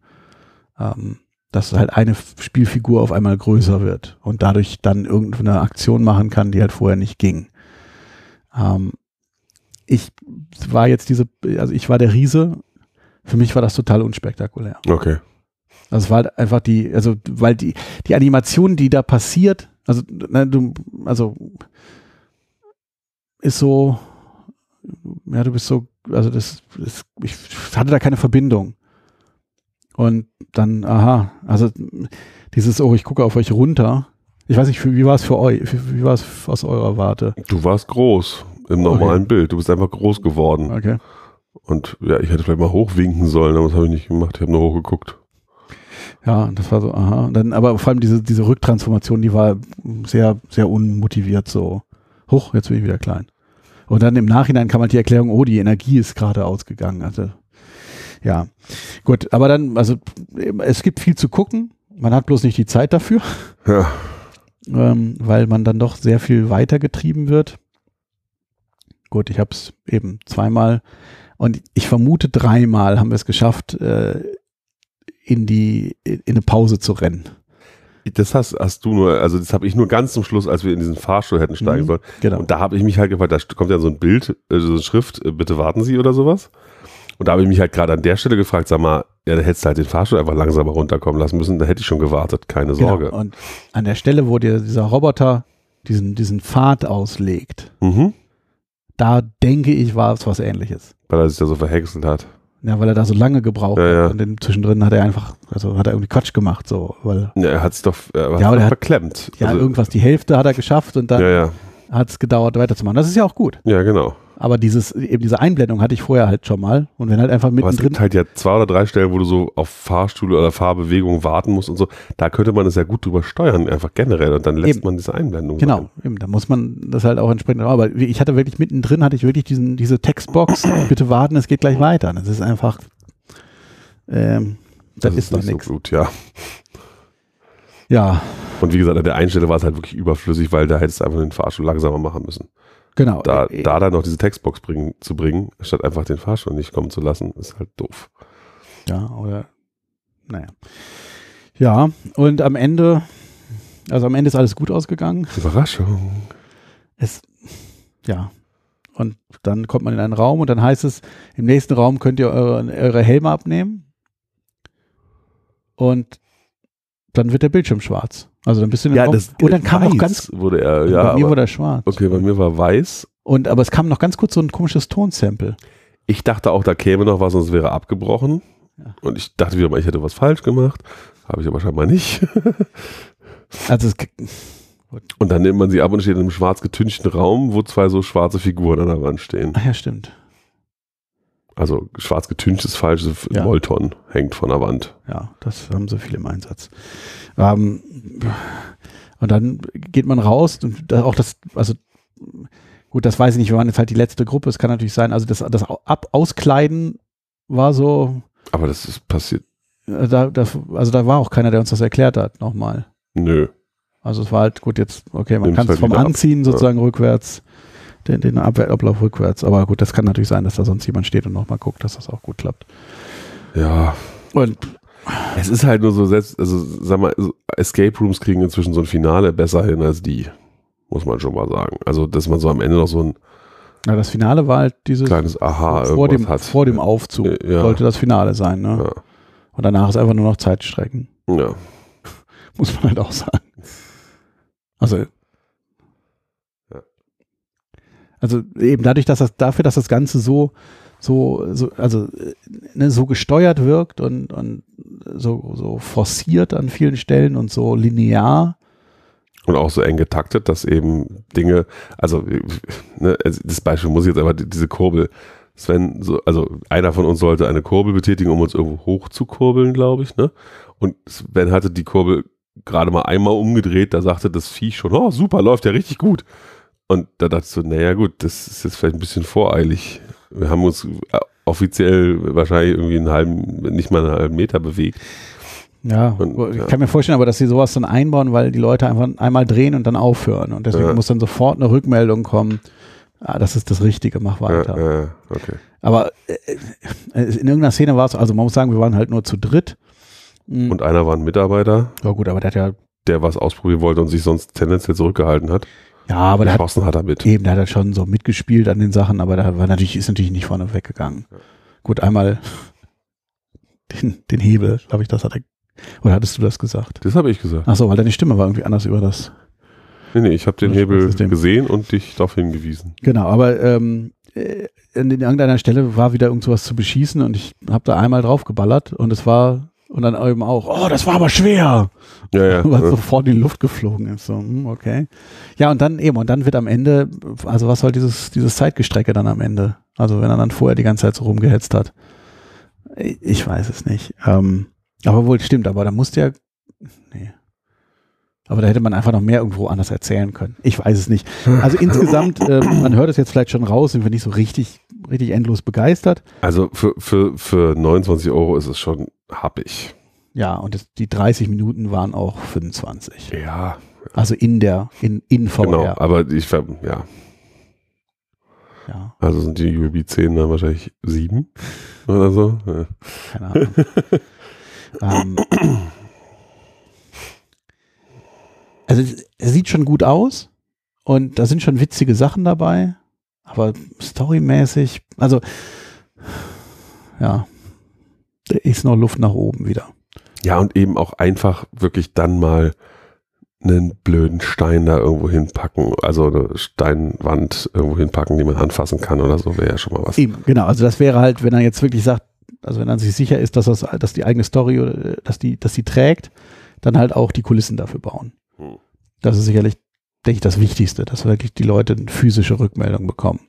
Ähm, dass halt eine Spielfigur auf einmal größer wird und dadurch dann irgendeine Aktion machen kann, die halt vorher nicht ging. Ähm, ich war jetzt diese, also ich war der Riese. Für mich war das total unspektakulär. Okay. Also es war halt einfach die, also weil die, die Animation, die da passiert, also, ne, du, also ist so, ja, du bist so, also das, das ich hatte da keine Verbindung. Und dann, aha, also dieses, oh, ich gucke auf euch runter. Ich weiß nicht, wie war es für euch? Wie war es aus eurer Warte? Du warst groß im normalen okay. Bild. Du bist einfach groß geworden. Okay. Und ja, ich hätte vielleicht mal hochwinken sollen, aber das habe ich nicht gemacht. Ich habe nur hochgeguckt. Ja, das war so, aha. Dann, aber vor allem diese, diese Rücktransformation, die war sehr, sehr unmotiviert so. Hoch, jetzt bin ich wieder klein. Und dann im Nachhinein kam halt die Erklärung, oh, die Energie ist gerade ausgegangen. Also, ja. Gut, aber dann, also, es gibt viel zu gucken. Man hat bloß nicht die Zeit dafür. Ja. Ähm, weil man dann doch sehr viel weitergetrieben wird. Gut, ich habe es eben zweimal und ich vermute dreimal haben wir es geschafft, äh, in die in eine Pause zu rennen. Das hast, hast du nur, also das habe ich nur ganz zum Schluss, als wir in diesen Fahrstuhl hätten steigen mhm, sollen. Genau. Und da habe ich mich halt gefragt, da kommt ja so ein Bild, äh, so eine Schrift, äh, bitte warten Sie oder sowas. Und da habe ich mich halt gerade an der Stelle gefragt, sag mal, ja, da hättest du halt den Fahrstuhl einfach langsamer runterkommen lassen müssen, da hätte ich schon gewartet, keine genau. Sorge. Genau. Und an der Stelle, wo dir dieser Roboter diesen, diesen Pfad auslegt, mhm. da denke ich, war es was ähnliches. Weil er sich da so verhäckselt hat. Ja, weil er da so lange gebraucht Ja, ja. hat. Und dann zwischendrin hat er einfach, also hat er irgendwie Quatsch gemacht, so, weil, Ja, er hat sich doch er Ja, aber der hat- verklemmt. ja, Also, irgendwas, die Hälfte hat er geschafft und dann ja, ja, hat es gedauert, weiterzumachen. Das ist ja auch gut. ja, genau. Aber dieses, eben diese Einblendung hatte ich vorher halt schon mal. Und wenn halt einfach Aber es mittendrin, gibt halt ja zwei oder drei Stellen, wo du so auf Fahrstühle oder Fahrbewegungen warten musst und so. Da könnte man es ja gut drüber steuern, einfach generell. Und dann lässt Eben. man diese Einblendung. genau, eben, da muss man das halt auch entsprechend, aber ich hatte wirklich mittendrin, hatte ich wirklich diesen, diese Textbox, bitte warten, es geht gleich weiter. Das ist einfach, ähm, das, Das, ist ist doch nicht so nichts. gut, ja. ja, Und wie gesagt, an der einen Stelle war es halt wirklich überflüssig, weil da hättest du einfach den Fahrstuhl langsamer machen müssen. Genau. Da, Äh, da dann noch diese Textbox bringen, zu bringen, statt einfach den Fahrstuhl nicht kommen zu lassen, ist halt doof. Ja, oder naja. Ja, und am Ende, also am Ende ist alles gut ausgegangen. Überraschung. Es, ja. Und dann kommt man in einen Raum und dann heißt es, im nächsten Raum könnt ihr eure, eure Helme abnehmen. Und dann wird der Bildschirm schwarz. Also dann bist du den Raum. und dann kam noch ganz, wurde er, ja. bei mir aber, wurde er schwarz. okay, bei mir war weiß. Und aber es kam noch ganz kurz so ein komisches Tonsample. Ich dachte auch, da käme noch was und es wäre abgebrochen. Ja. Und ich dachte wieder mal, ich hätte was falsch gemacht. Habe ich aber scheinbar nicht. Also es, Und dann nimmt man sie ab und steht in einem schwarz getünchten Raum, wo zwei so schwarze Figuren an der Wand stehen. ach ja, stimmt. Also schwarz getüncht ist falsch, Ja. Molton hängt von der Wand. Ja, das haben sie viel im Einsatz. Ähm, und dann geht man raus und da auch das, also gut, das weiß ich nicht, wir waren jetzt halt die letzte Gruppe, es kann natürlich sein, also das, das Ab Auskleiden war so, Aber das ist passiert. äh, da, da, also da war auch keiner, der uns das erklärt hat, nochmal. Nö. Also es war halt gut jetzt, okay, man kann es halt vom wieder ab. Anziehen sozusagen rückwärts, den, den Ab Ablauf rückwärts, aber gut, das kann natürlich sein, dass da sonst jemand steht und nochmal guckt, dass das auch gut klappt. Ja. Und Es ist halt nur so, selbst, also sag mal, Escape Rooms kriegen inzwischen so ein Finale besser hin als die. Muss man schon mal sagen. Also, dass man so am Ende noch so ein na, das Finale war halt dieses kleines Aha vor dem, hat. vor dem Aufzug ja. sollte das Finale sein, ne? Ja. Und danach ist einfach nur noch Zeitstrecken. Ja. Muss man halt auch sagen. Also. Ja. Also eben dadurch, dass das, dafür, dass das Ganze so, so, so, also äh, ne, so gesteuert wirkt und, und so, so forciert an vielen Stellen und so linear. Und auch so eng getaktet, dass eben Dinge, also ne, also das Beispiel muss ich jetzt aber die- diese Kurbel. Sven, so, also einer von uns sollte eine Kurbel betätigen, um uns irgendwo hoch zu kurbeln, glaube ich, ne? Und Sven hatte die Kurbel gerade mal einmal umgedreht, da sagte das Viech schon, oh super, läuft ja richtig gut. Und da dachte ich so, naja gut, das ist jetzt vielleicht ein bisschen voreilig. Wir haben uns äh, offiziell wahrscheinlich irgendwie einen halben, nicht mal einen halben Meter bewegt. Ja, Und, ich kann mir vorstellen, aber dass sie sowas dann einbauen, weil die Leute einfach einmal drehen und dann aufhören. Und deswegen Ja. muss dann sofort eine Rückmeldung kommen. Ah, das ist das Richtige, mach weiter. Ja, ja, okay. Aber äh, äh, in irgendeiner Szene war es, also man muss sagen, wir waren halt nur zu dritt. Mhm. Und einer war ein Mitarbeiter, ja gut, aber der hat ja, der was ausprobieren wollte und sich sonst tendenziell zurückgehalten hat. Ja, aber der hat, hat er mit. eben, der hat halt schon so mitgespielt an den Sachen, aber da war natürlich, ist natürlich nicht vorne weggegangen. Ja. Gut, einmal den, den Hebel, glaube ich, das hat er, oder hattest du das gesagt? Das habe ich gesagt. Ach so, weil deine Stimme war irgendwie anders über das. Nee, nee, ich habe den Hebel System. gesehen und dich darauf hingewiesen. Genau, aber ähm, äh, an irgendeiner Stelle war wieder irgend sowas zu beschießen und ich habe da einmal drauf geballert und es war und dann eben auch, oh, das war aber schwer, Ja, ja. es ja. sofort in die Luft geflogen ist. So, hm, okay. Ja, und dann eben, und dann wird am Ende, also was soll dieses, dieses Zeitgestrecke dann am Ende? Also wenn er dann vorher die ganze Zeit so rumgehetzt hat. Ich, ich weiß es nicht. Ähm, aber wohl stimmt, aber da musste ja, nee. Aber da hätte man einfach noch mehr irgendwo anders erzählen können. Ich weiß es nicht. Also insgesamt, äh, man hört es jetzt vielleicht schon raus, sind wir nicht so richtig, richtig endlos begeistert. Also für, für, für 29 Euro ist es schon happig. Ja, und es, die 30 Minuten waren auch 25. Ja, Also in der, in, in VR. genau. Aber ich, ja, Ja, also sind die UAB 10 dann wahrscheinlich 7 oder so. Ja. keine Ahnung. ähm, also es sieht schon gut aus und da sind schon witzige Sachen dabei, aber storymäßig, also ja, da ist noch Luft nach oben wieder. Ja, und eben auch einfach wirklich dann mal einen blöden Stein da irgendwo hinpacken, also eine Steinwand irgendwo hinpacken, die man anfassen kann oder so, wäre ja schon mal was. Eben, genau. Also das wäre halt, wenn er jetzt wirklich sagt, also wenn er sich sicher ist, dass das, dass die eigene Story, oder, äh, dass die, dass sie trägt, dann halt auch die Kulissen dafür bauen. Hm. Das ist sicherlich, denke ich, das Wichtigste, dass wirklich die Leute eine physische Rückmeldung bekommen.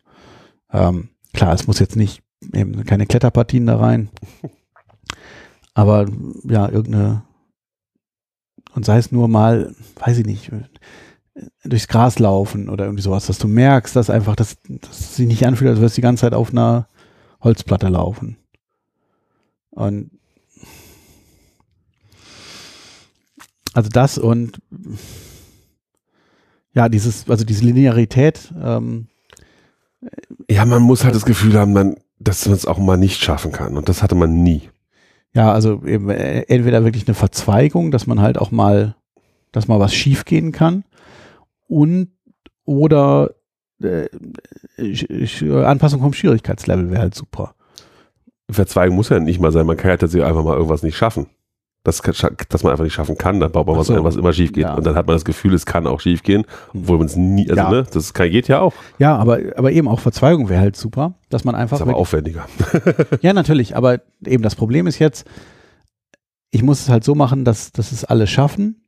Ähm, klar, es muss jetzt nicht eben keine Kletterpartien da rein, aber ja, irgendeine und sei es nur mal, weiß ich nicht, durchs Gras laufen oder irgendwie sowas, dass du merkst, dass einfach das, das sich nicht anfühlt, als würdest du die ganze Zeit auf einer Holzplatte laufen. Und also das und ja, dieses, also diese Linearität, ähm, Ja, man muss halt das Gefühl haben, man, dass man es auch mal nicht schaffen kann. Und das hatte man nie. Ja, also eben äh, entweder wirklich eine Verzweigung, dass man halt auch mal, dass mal was schief gehen kann und oder äh, Anpassung vom Schwierigkeitslevel wäre halt super. Verzweigen muss ja nicht mal sein. Man kann ja tatsächlich einfach mal irgendwas nicht schaffen. Das, dass man einfach nicht schaffen kann, dann baut man Ach was so. ein, was immer schief geht. Ja. Und dann hat man das Gefühl, es kann auch schief gehen, obwohl man es nie, also Ja. ne, das kann, geht ja auch. Ja, aber, aber eben auch Verzweigung wäre halt super, dass man einfach Ist aber aufwendiger. Ja, natürlich, aber eben das Problem ist jetzt, ich muss es halt so machen, dass, dass es alle schaffen.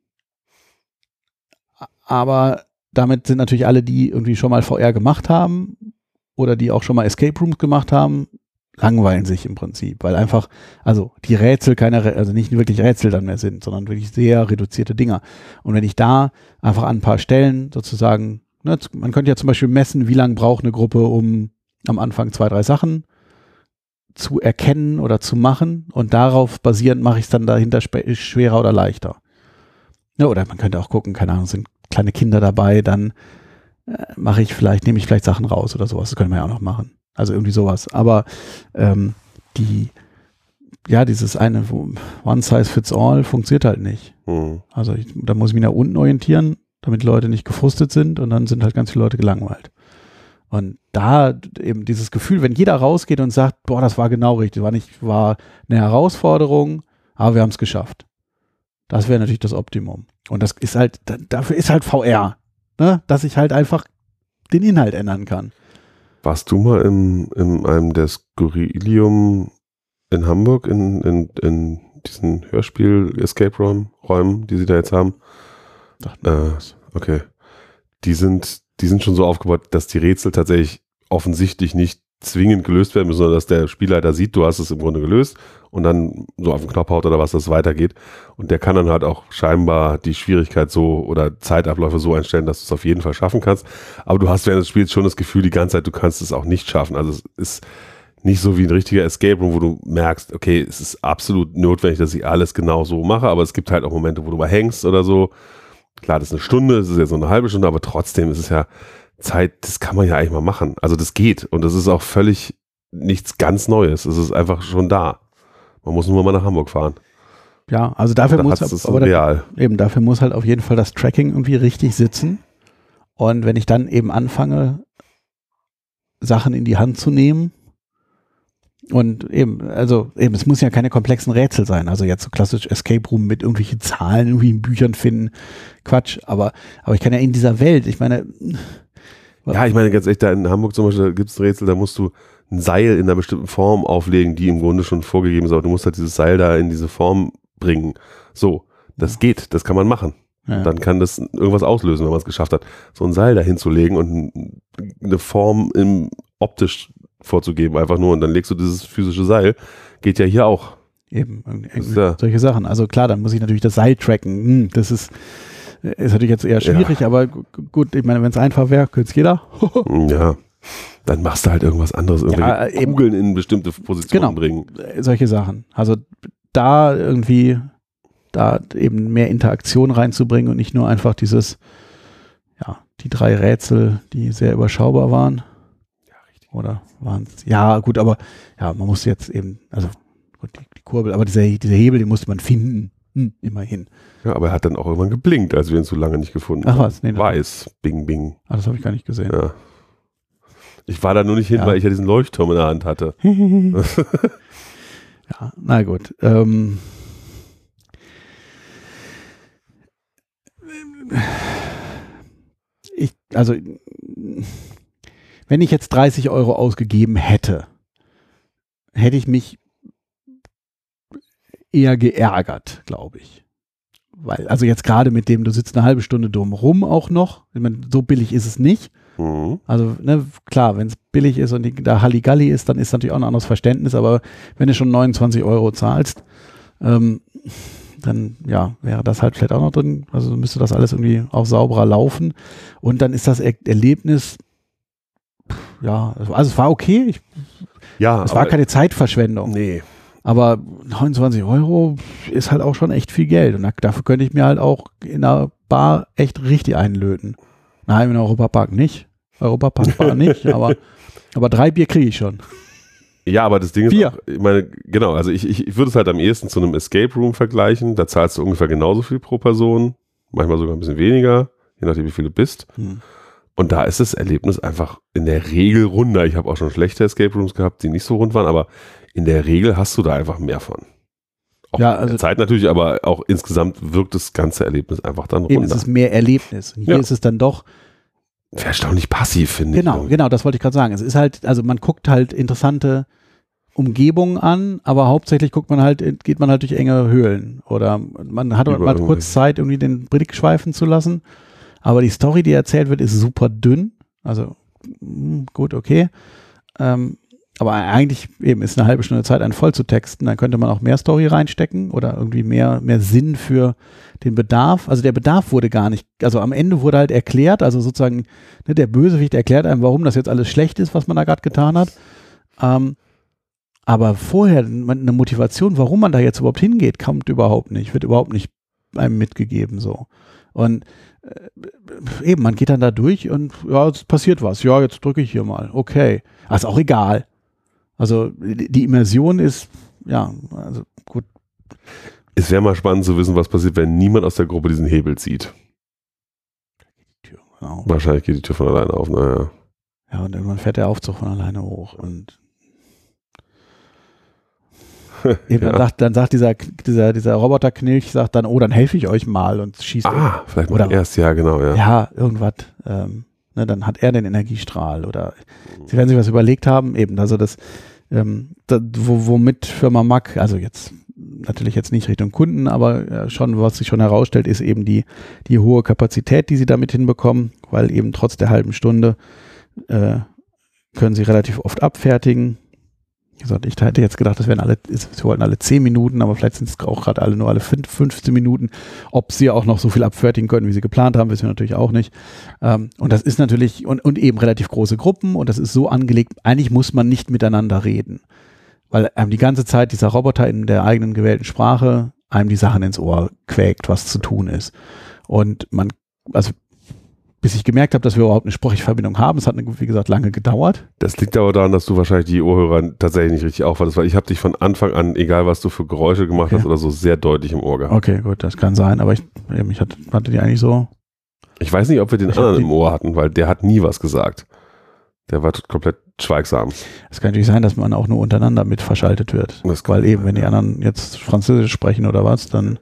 Aber damit sind natürlich alle, die irgendwie schon mal VR gemacht haben oder die auch schon mal Escape Rooms gemacht haben, langweilen sich im Prinzip, weil einfach, also die Rätsel keine, also nicht wirklich Rätsel dann mehr sind, sondern wirklich sehr reduzierte Dinger. Und wenn ich da einfach an ein paar Stellen sozusagen, ne, man könnte ja zum Beispiel messen, wie lange braucht eine Gruppe, um am Anfang zwei, drei Sachen zu erkennen oder zu machen und darauf basierend mache ich es dann dahinter schwerer oder leichter. Ja, oder man könnte auch gucken, keine Ahnung, sind kleine Kinder dabei, dann äh, mache ich vielleicht, nehme ich vielleicht Sachen raus oder sowas. Das können wir ja auch noch machen. Also irgendwie sowas. Aber ähm, die, ja, dieses eine One Size Fits All funktioniert halt nicht. Hm. Also ich, da muss ich mich nach unten orientieren, damit Leute nicht gefrustet sind und dann sind halt ganz viele Leute gelangweilt. Und da eben dieses Gefühl, wenn jeder rausgeht und sagt, boah, das war genau richtig, war nicht, war eine Herausforderung, aber wir haben es geschafft. Das wäre natürlich das Optimum. Und das ist halt, da, dafür ist halt VR, ne? dass ich halt einfach den Inhalt ändern kann. Warst du mal im, in einem der Skurrilium in Hamburg, in, in, in diesen Hörspiel-Escape-Räumen, die sie da jetzt haben? Mir Äh. Okay. Die sind, die sind schon so aufgebaut, dass die Rätsel tatsächlich offensichtlich nicht zwingend gelöst werden müssen, sondern dass der Spielleiter sieht, du hast es im Grunde gelöst und dann so auf den Knopf haut oder was, dass es weitergeht. Und der kann dann halt auch scheinbar die Schwierigkeit so oder Zeitabläufe so einstellen, dass du es auf jeden Fall schaffen kannst. Aber du hast während des Spiels schon das Gefühl die ganze Zeit, du kannst es auch nicht schaffen. Also es ist nicht so wie ein richtiger Escape Room, wo du merkst, okay, es ist absolut notwendig, dass ich alles genau so mache, aber es gibt halt auch Momente, wo du mal hängst oder so. Klar, das ist eine Stunde, es ist jetzt so eine halbe Stunde, aber trotzdem ist es ja Zeit, das kann man ja eigentlich mal machen. Also das geht und das ist auch völlig nichts ganz Neues. Es ist einfach schon da. Man muss nur mal nach Hamburg fahren. Ja, also dafür Da muss hat es aber real. eben dafür muss halt auf jeden Fall das Tracking irgendwie richtig sitzen Und wenn ich dann eben anfange, Sachen in die Hand zu nehmen, und eben, also eben, es muss ja keine komplexen Rätsel sein. Also jetzt so klassisch Escape Room mit irgendwelchen Zahlen irgendwie in Büchern finden. Quatsch. Aber, aber ich kann ja in dieser Welt, ich meine. Ja, ich meine ganz echt, da in Hamburg zum Beispiel gibt es ein Rätsel, da musst du ein Seil in einer bestimmten Form auflegen, die im Grunde schon vorgegeben ist, aber du musst halt dieses Seil da in diese Form bringen. So, das geht, das kann man machen. Ja. Dann kann das irgendwas auslösen, wenn man es geschafft hat, so ein Seil da hinzulegen und eine Form im optisch vorzugeben, einfach nur und dann legst du dieses physische Seil. Geht ja hier auch. Eben, ja solche Sachen. Also klar, dann muss ich natürlich das Seil tracken. Hm, das ist, ist natürlich jetzt eher schwierig, ja. aber gut, ich meine, wenn es einfach wäre, könnte es jeder. ja. Dann machst du halt irgendwas anderes, irgendwelche ja, äh, Kugeln in bestimmte Positionen genau, bringen. Solche Sachen. Also da irgendwie, da eben mehr Interaktion reinzubringen und nicht nur einfach dieses, ja, die drei Rätsel, die sehr überschaubar waren. Oder waren es? Ja, gut, aber ja, man muss jetzt eben, also gut, die, die Kurbel, aber dieser, dieser Hebel, den musste man finden. Hm, immerhin. Ja, aber er hat dann auch irgendwann geblinkt, als wir ihn so lange nicht gefunden haben. Ach was, nee, Weiß, bing, bing. Ah, das habe ich gar nicht gesehen. Ja. Ich war da nur nicht hin, ja. weil ich ja diesen Leuchtturm in der Hand hatte. ja, na gut. Ähm, ich, also wenn ich jetzt 30 Euro ausgegeben hätte, hätte ich mich eher geärgert, glaube ich. Weil, also jetzt gerade mit dem, du sitzt eine halbe Stunde dumm rum auch noch. Ich meine, so billig ist es nicht. Mhm. Also, ne, klar, wenn es billig ist und die, da Halligalli ist, dann ist natürlich auch ein anderes Verständnis, aber wenn du schon 29 Euro zahlst, ähm, dann ja, wäre das halt vielleicht auch noch drin. Also müsste das alles irgendwie auch sauberer laufen. Und dann ist das er Erlebnis ja, also es war okay. Ich, ja, es war keine Zeitverschwendung. Nee. Aber 29 Euro ist halt auch schon echt viel Geld. Und dafür könnte ich mir halt auch in einer Bar echt richtig einlöten. Nein, in Europapark nicht. Europapark Bar nicht, aber, aber drei Bier kriege ich schon. Ja, aber das Ding ist, auch, ich meine, genau, also ich, ich, ich würde es halt am ehesten zu einem Escape Room vergleichen. Da zahlst du ungefähr genauso viel pro Person, manchmal sogar ein bisschen weniger, je nachdem, wie viel du bist. Hm. Und da ist das Erlebnis einfach in der Regel runder. Ich habe auch schon schlechte Escape Rooms gehabt, die nicht so rund waren, aber in der Regel hast du da einfach mehr von. Auch ja, also Zeit natürlich, aber auch insgesamt wirkt das ganze Erlebnis einfach dann runder. Eben, es ist mehr Erlebnis. Und hier ja. ist es dann doch erstaunlich passiv, finde ich. Genau, genau, das wollte ich gerade sagen. Es ist halt, also man guckt halt interessante Umgebungen an, aber hauptsächlich guckt man halt, geht man halt durch enge Höhlen oder man hat mal kurz Zeit, irgendwie den Blick schweifen zu lassen aber die Story, die erzählt wird, ist super dünn. Also hm, gut, okay. Ähm, aber eigentlich eben ist eine halbe Stunde Zeit, einen voll zu texten. Dann könnte man auch mehr Story reinstecken oder irgendwie mehr, mehr Sinn für den Bedarf. Also der Bedarf wurde gar nicht, also am Ende wurde halt erklärt, also sozusagen ne, der Bösewicht erklärt einem, warum das jetzt alles schlecht ist, was man da gerade getan hat. Ähm, aber vorher eine Motivation, warum man da jetzt überhaupt hingeht, kommt überhaupt nicht, wird überhaupt nicht einem mitgegeben so. Und eben, man geht dann da durch und ja, es passiert was. Ja, jetzt drücke ich hier mal. Okay. Also auch egal. Also die Immersion ist, ja, also gut. Es wäre mal spannend zu wissen, was passiert, wenn niemand aus der Gruppe diesen Hebel zieht. Genau. Wahrscheinlich geht die Tür von alleine auf, naja. Ja, und irgendwann fährt der Aufzug von alleine hoch und Eben, dann, sagt, dann sagt dieser, dieser, dieser Roboterknilch, sagt dann, oh, dann helfe ich euch mal und schießt. Ah, vielleicht oder, erst, ja, genau, ja. Ja, irgendwas. Ähm, ne, dann hat er den Energiestrahl oder sie werden sich was überlegt haben, eben, also das, ähm, das wo, womit Firma Mack, also jetzt natürlich jetzt nicht Richtung Kunden, aber äh, schon, was sich schon herausstellt, ist eben die, die hohe Kapazität, die sie damit hinbekommen, weil eben trotz der halben Stunde äh, können sie relativ oft abfertigen gesagt, ich hätte jetzt gedacht, das wären alle, sie wollten alle 10 Minuten, aber vielleicht sind es auch gerade alle nur alle 5, 15 Minuten. Ob sie auch noch so viel abfertigen können, wie sie geplant haben, wissen wir natürlich auch nicht. Ähm, und das ist natürlich, und, und eben relativ große Gruppen und das ist so angelegt, eigentlich muss man nicht miteinander reden. Weil einem die ganze Zeit dieser Roboter in der eigenen gewählten Sprache einem die Sachen ins Ohr quäkt, was zu tun ist. Und man, also bis ich gemerkt habe, dass wir überhaupt eine Sprachverbindung haben. Es hat, wie gesagt, lange gedauert. Das liegt aber daran, dass du wahrscheinlich die Ohrhörer tatsächlich nicht richtig aufhattest, weil ich habe dich von Anfang an, egal was du für Geräusche gemacht okay. hast oder so, sehr deutlich im Ohr gehabt. Okay, gut, das kann sein, aber ich, ich hatte, hatte die eigentlich so. Ich weiß nicht, ob wir den Ich anderen im Ohr hatten, weil der hat nie was gesagt. Der war komplett schweigsam. Es kann natürlich sein, dass man auch nur untereinander mit verschaltet wird. Weil eben, wenn die anderen jetzt Französisch sprechen oder was, dann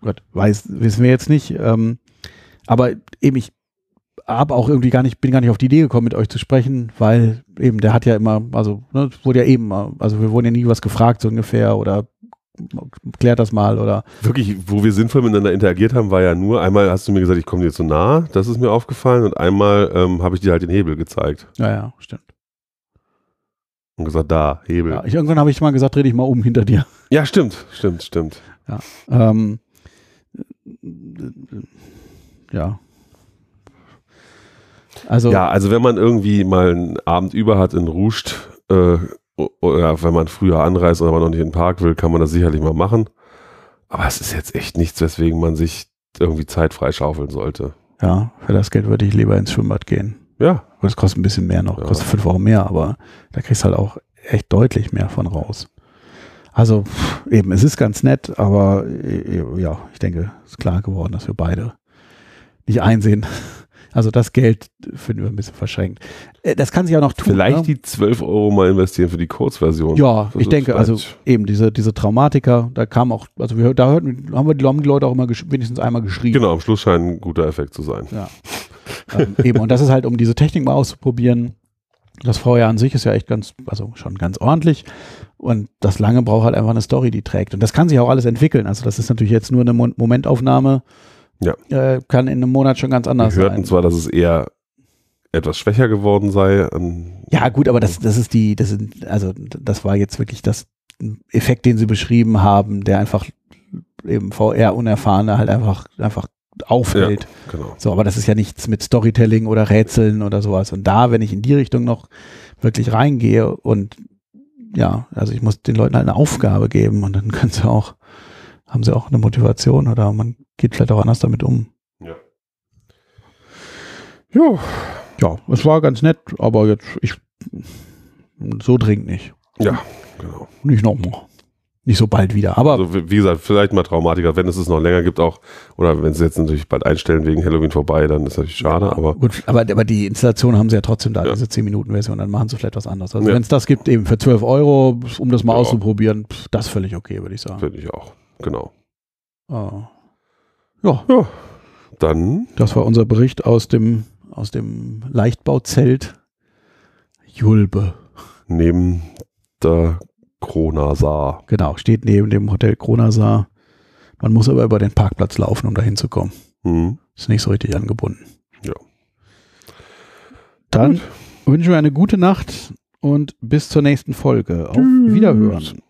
Gott, weiß, wissen wir jetzt nicht. Ähm, aber eben, ich habe auch irgendwie gar nicht, bin gar nicht auf die Idee gekommen, mit euch zu sprechen, weil eben, der hat ja immer, also, ne, es wurde ja eben, also wir wurden ja nie was gefragt, so ungefähr, oder klärt das mal, oder Wirklich, wo wir sinnvoll miteinander interagiert haben, war ja nur, einmal hast du mir gesagt, ich komme dir zu nah, das ist mir aufgefallen, und einmal ähm, habe ich dir halt den Hebel gezeigt ja, ja, stimmt. und gesagt, da, Hebel. Ja, Ja, ich, irgendwann habe ich mal gesagt, dreh dich mal um hinter dir. stimmt, stimmt, stimmt. Ähm, ja. Also, Ja, also wenn man irgendwie mal einen Abend über hat in Ruscht, äh, oder wenn man früher anreist oder man noch nicht in den Park will, kann man das sicherlich mal machen. Aber es ist jetzt echt nichts, weswegen man sich irgendwie Zeit freischaufeln sollte. ja, für das Geld würde ich lieber ins Schwimmbad gehen. Ja, Das kostet ein bisschen mehr noch, Ja. kostet fünf Euro mehr, aber da kriegst du halt auch echt deutlich mehr von raus. Also pff, eben, es ist ganz nett, aber äh, ja, ich denke, es ist klar geworden, dass wir beide nicht einsehen. Also das Geld finden wir ein bisschen verschränkt. Äh, Das kann sich ja noch tun. vielleicht ne? die 12 Euro mal investieren für die Kurzversion. Ja, Das ich denke, also eben diese, diese Traumatiker, da kam auch, also wir, da hörten, haben wir die, Leute auch immer wenigstens einmal geschrieben. Genau, am Schluss scheint ein guter Effekt zu sein. Ja. ähm, eben, und das ist halt, um diese Technik mal auszuprobieren. Das Vorjahr an sich ist ja echt ganz, also schon ganz ordentlich. Und das lange braucht halt einfach eine Story, die trägt. Und das kann sich auch alles entwickeln. Also das ist natürlich jetzt nur eine Mo Momentaufnahme. Ja. Äh, kann in einem Monat schon ganz anders Wir hörten sein. zwar, dass es eher etwas schwächer geworden sei. An, Ja, gut, aber das, das ist die, das sind, also das war jetzt wirklich das Effekt, den sie beschrieben haben, der einfach eben VR-Unerfahrene halt einfach, einfach auffällt. genau. So, aber das ist ja nichts mit Storytelling oder Rätseln oder sowas. Und da, wenn ich in die Richtung noch wirklich reingehe und ja, also ich muss den Leuten halt eine Aufgabe geben und dann können sie auch, haben sie auch eine Motivation oder man geht vielleicht auch anders damit um. Ja. Ja. Ja, es war ganz nett, aber jetzt, ich, so dringend nicht. Ja, genau. Nicht nochmal. Nicht so bald wieder. Aber Also wie gesagt, vielleicht mal Traumatiker, wenn es es noch länger gibt auch, oder wenn sie jetzt natürlich bald einstellen wegen Halloween vorbei, dann ist natürlich schade, aber Gut, aber, aber die Installation haben sie ja trotzdem da, Ja. diese 10-Minuten-Version, dann machen sie vielleicht was anderes. Also Ja. wenn es das gibt, eben für 12 Euro, um das mal auszuprobieren, das ist völlig okay, würde ich sagen. finde ich auch. Genau. Ah. Ja, Ja, dann das war unser Bericht aus dem, aus dem Leichtbauzelt Julbe. neben der Kronasar. Genau, steht neben dem Hotel Kronasar. Man muss aber über den Parkplatz laufen, um da hinzukommen. Hm. Ist nicht so richtig angebunden. Ja. Dann Gut. wünschen wir eine gute Nacht und bis zur nächsten Folge. Auf Tschüss. Wiederhören.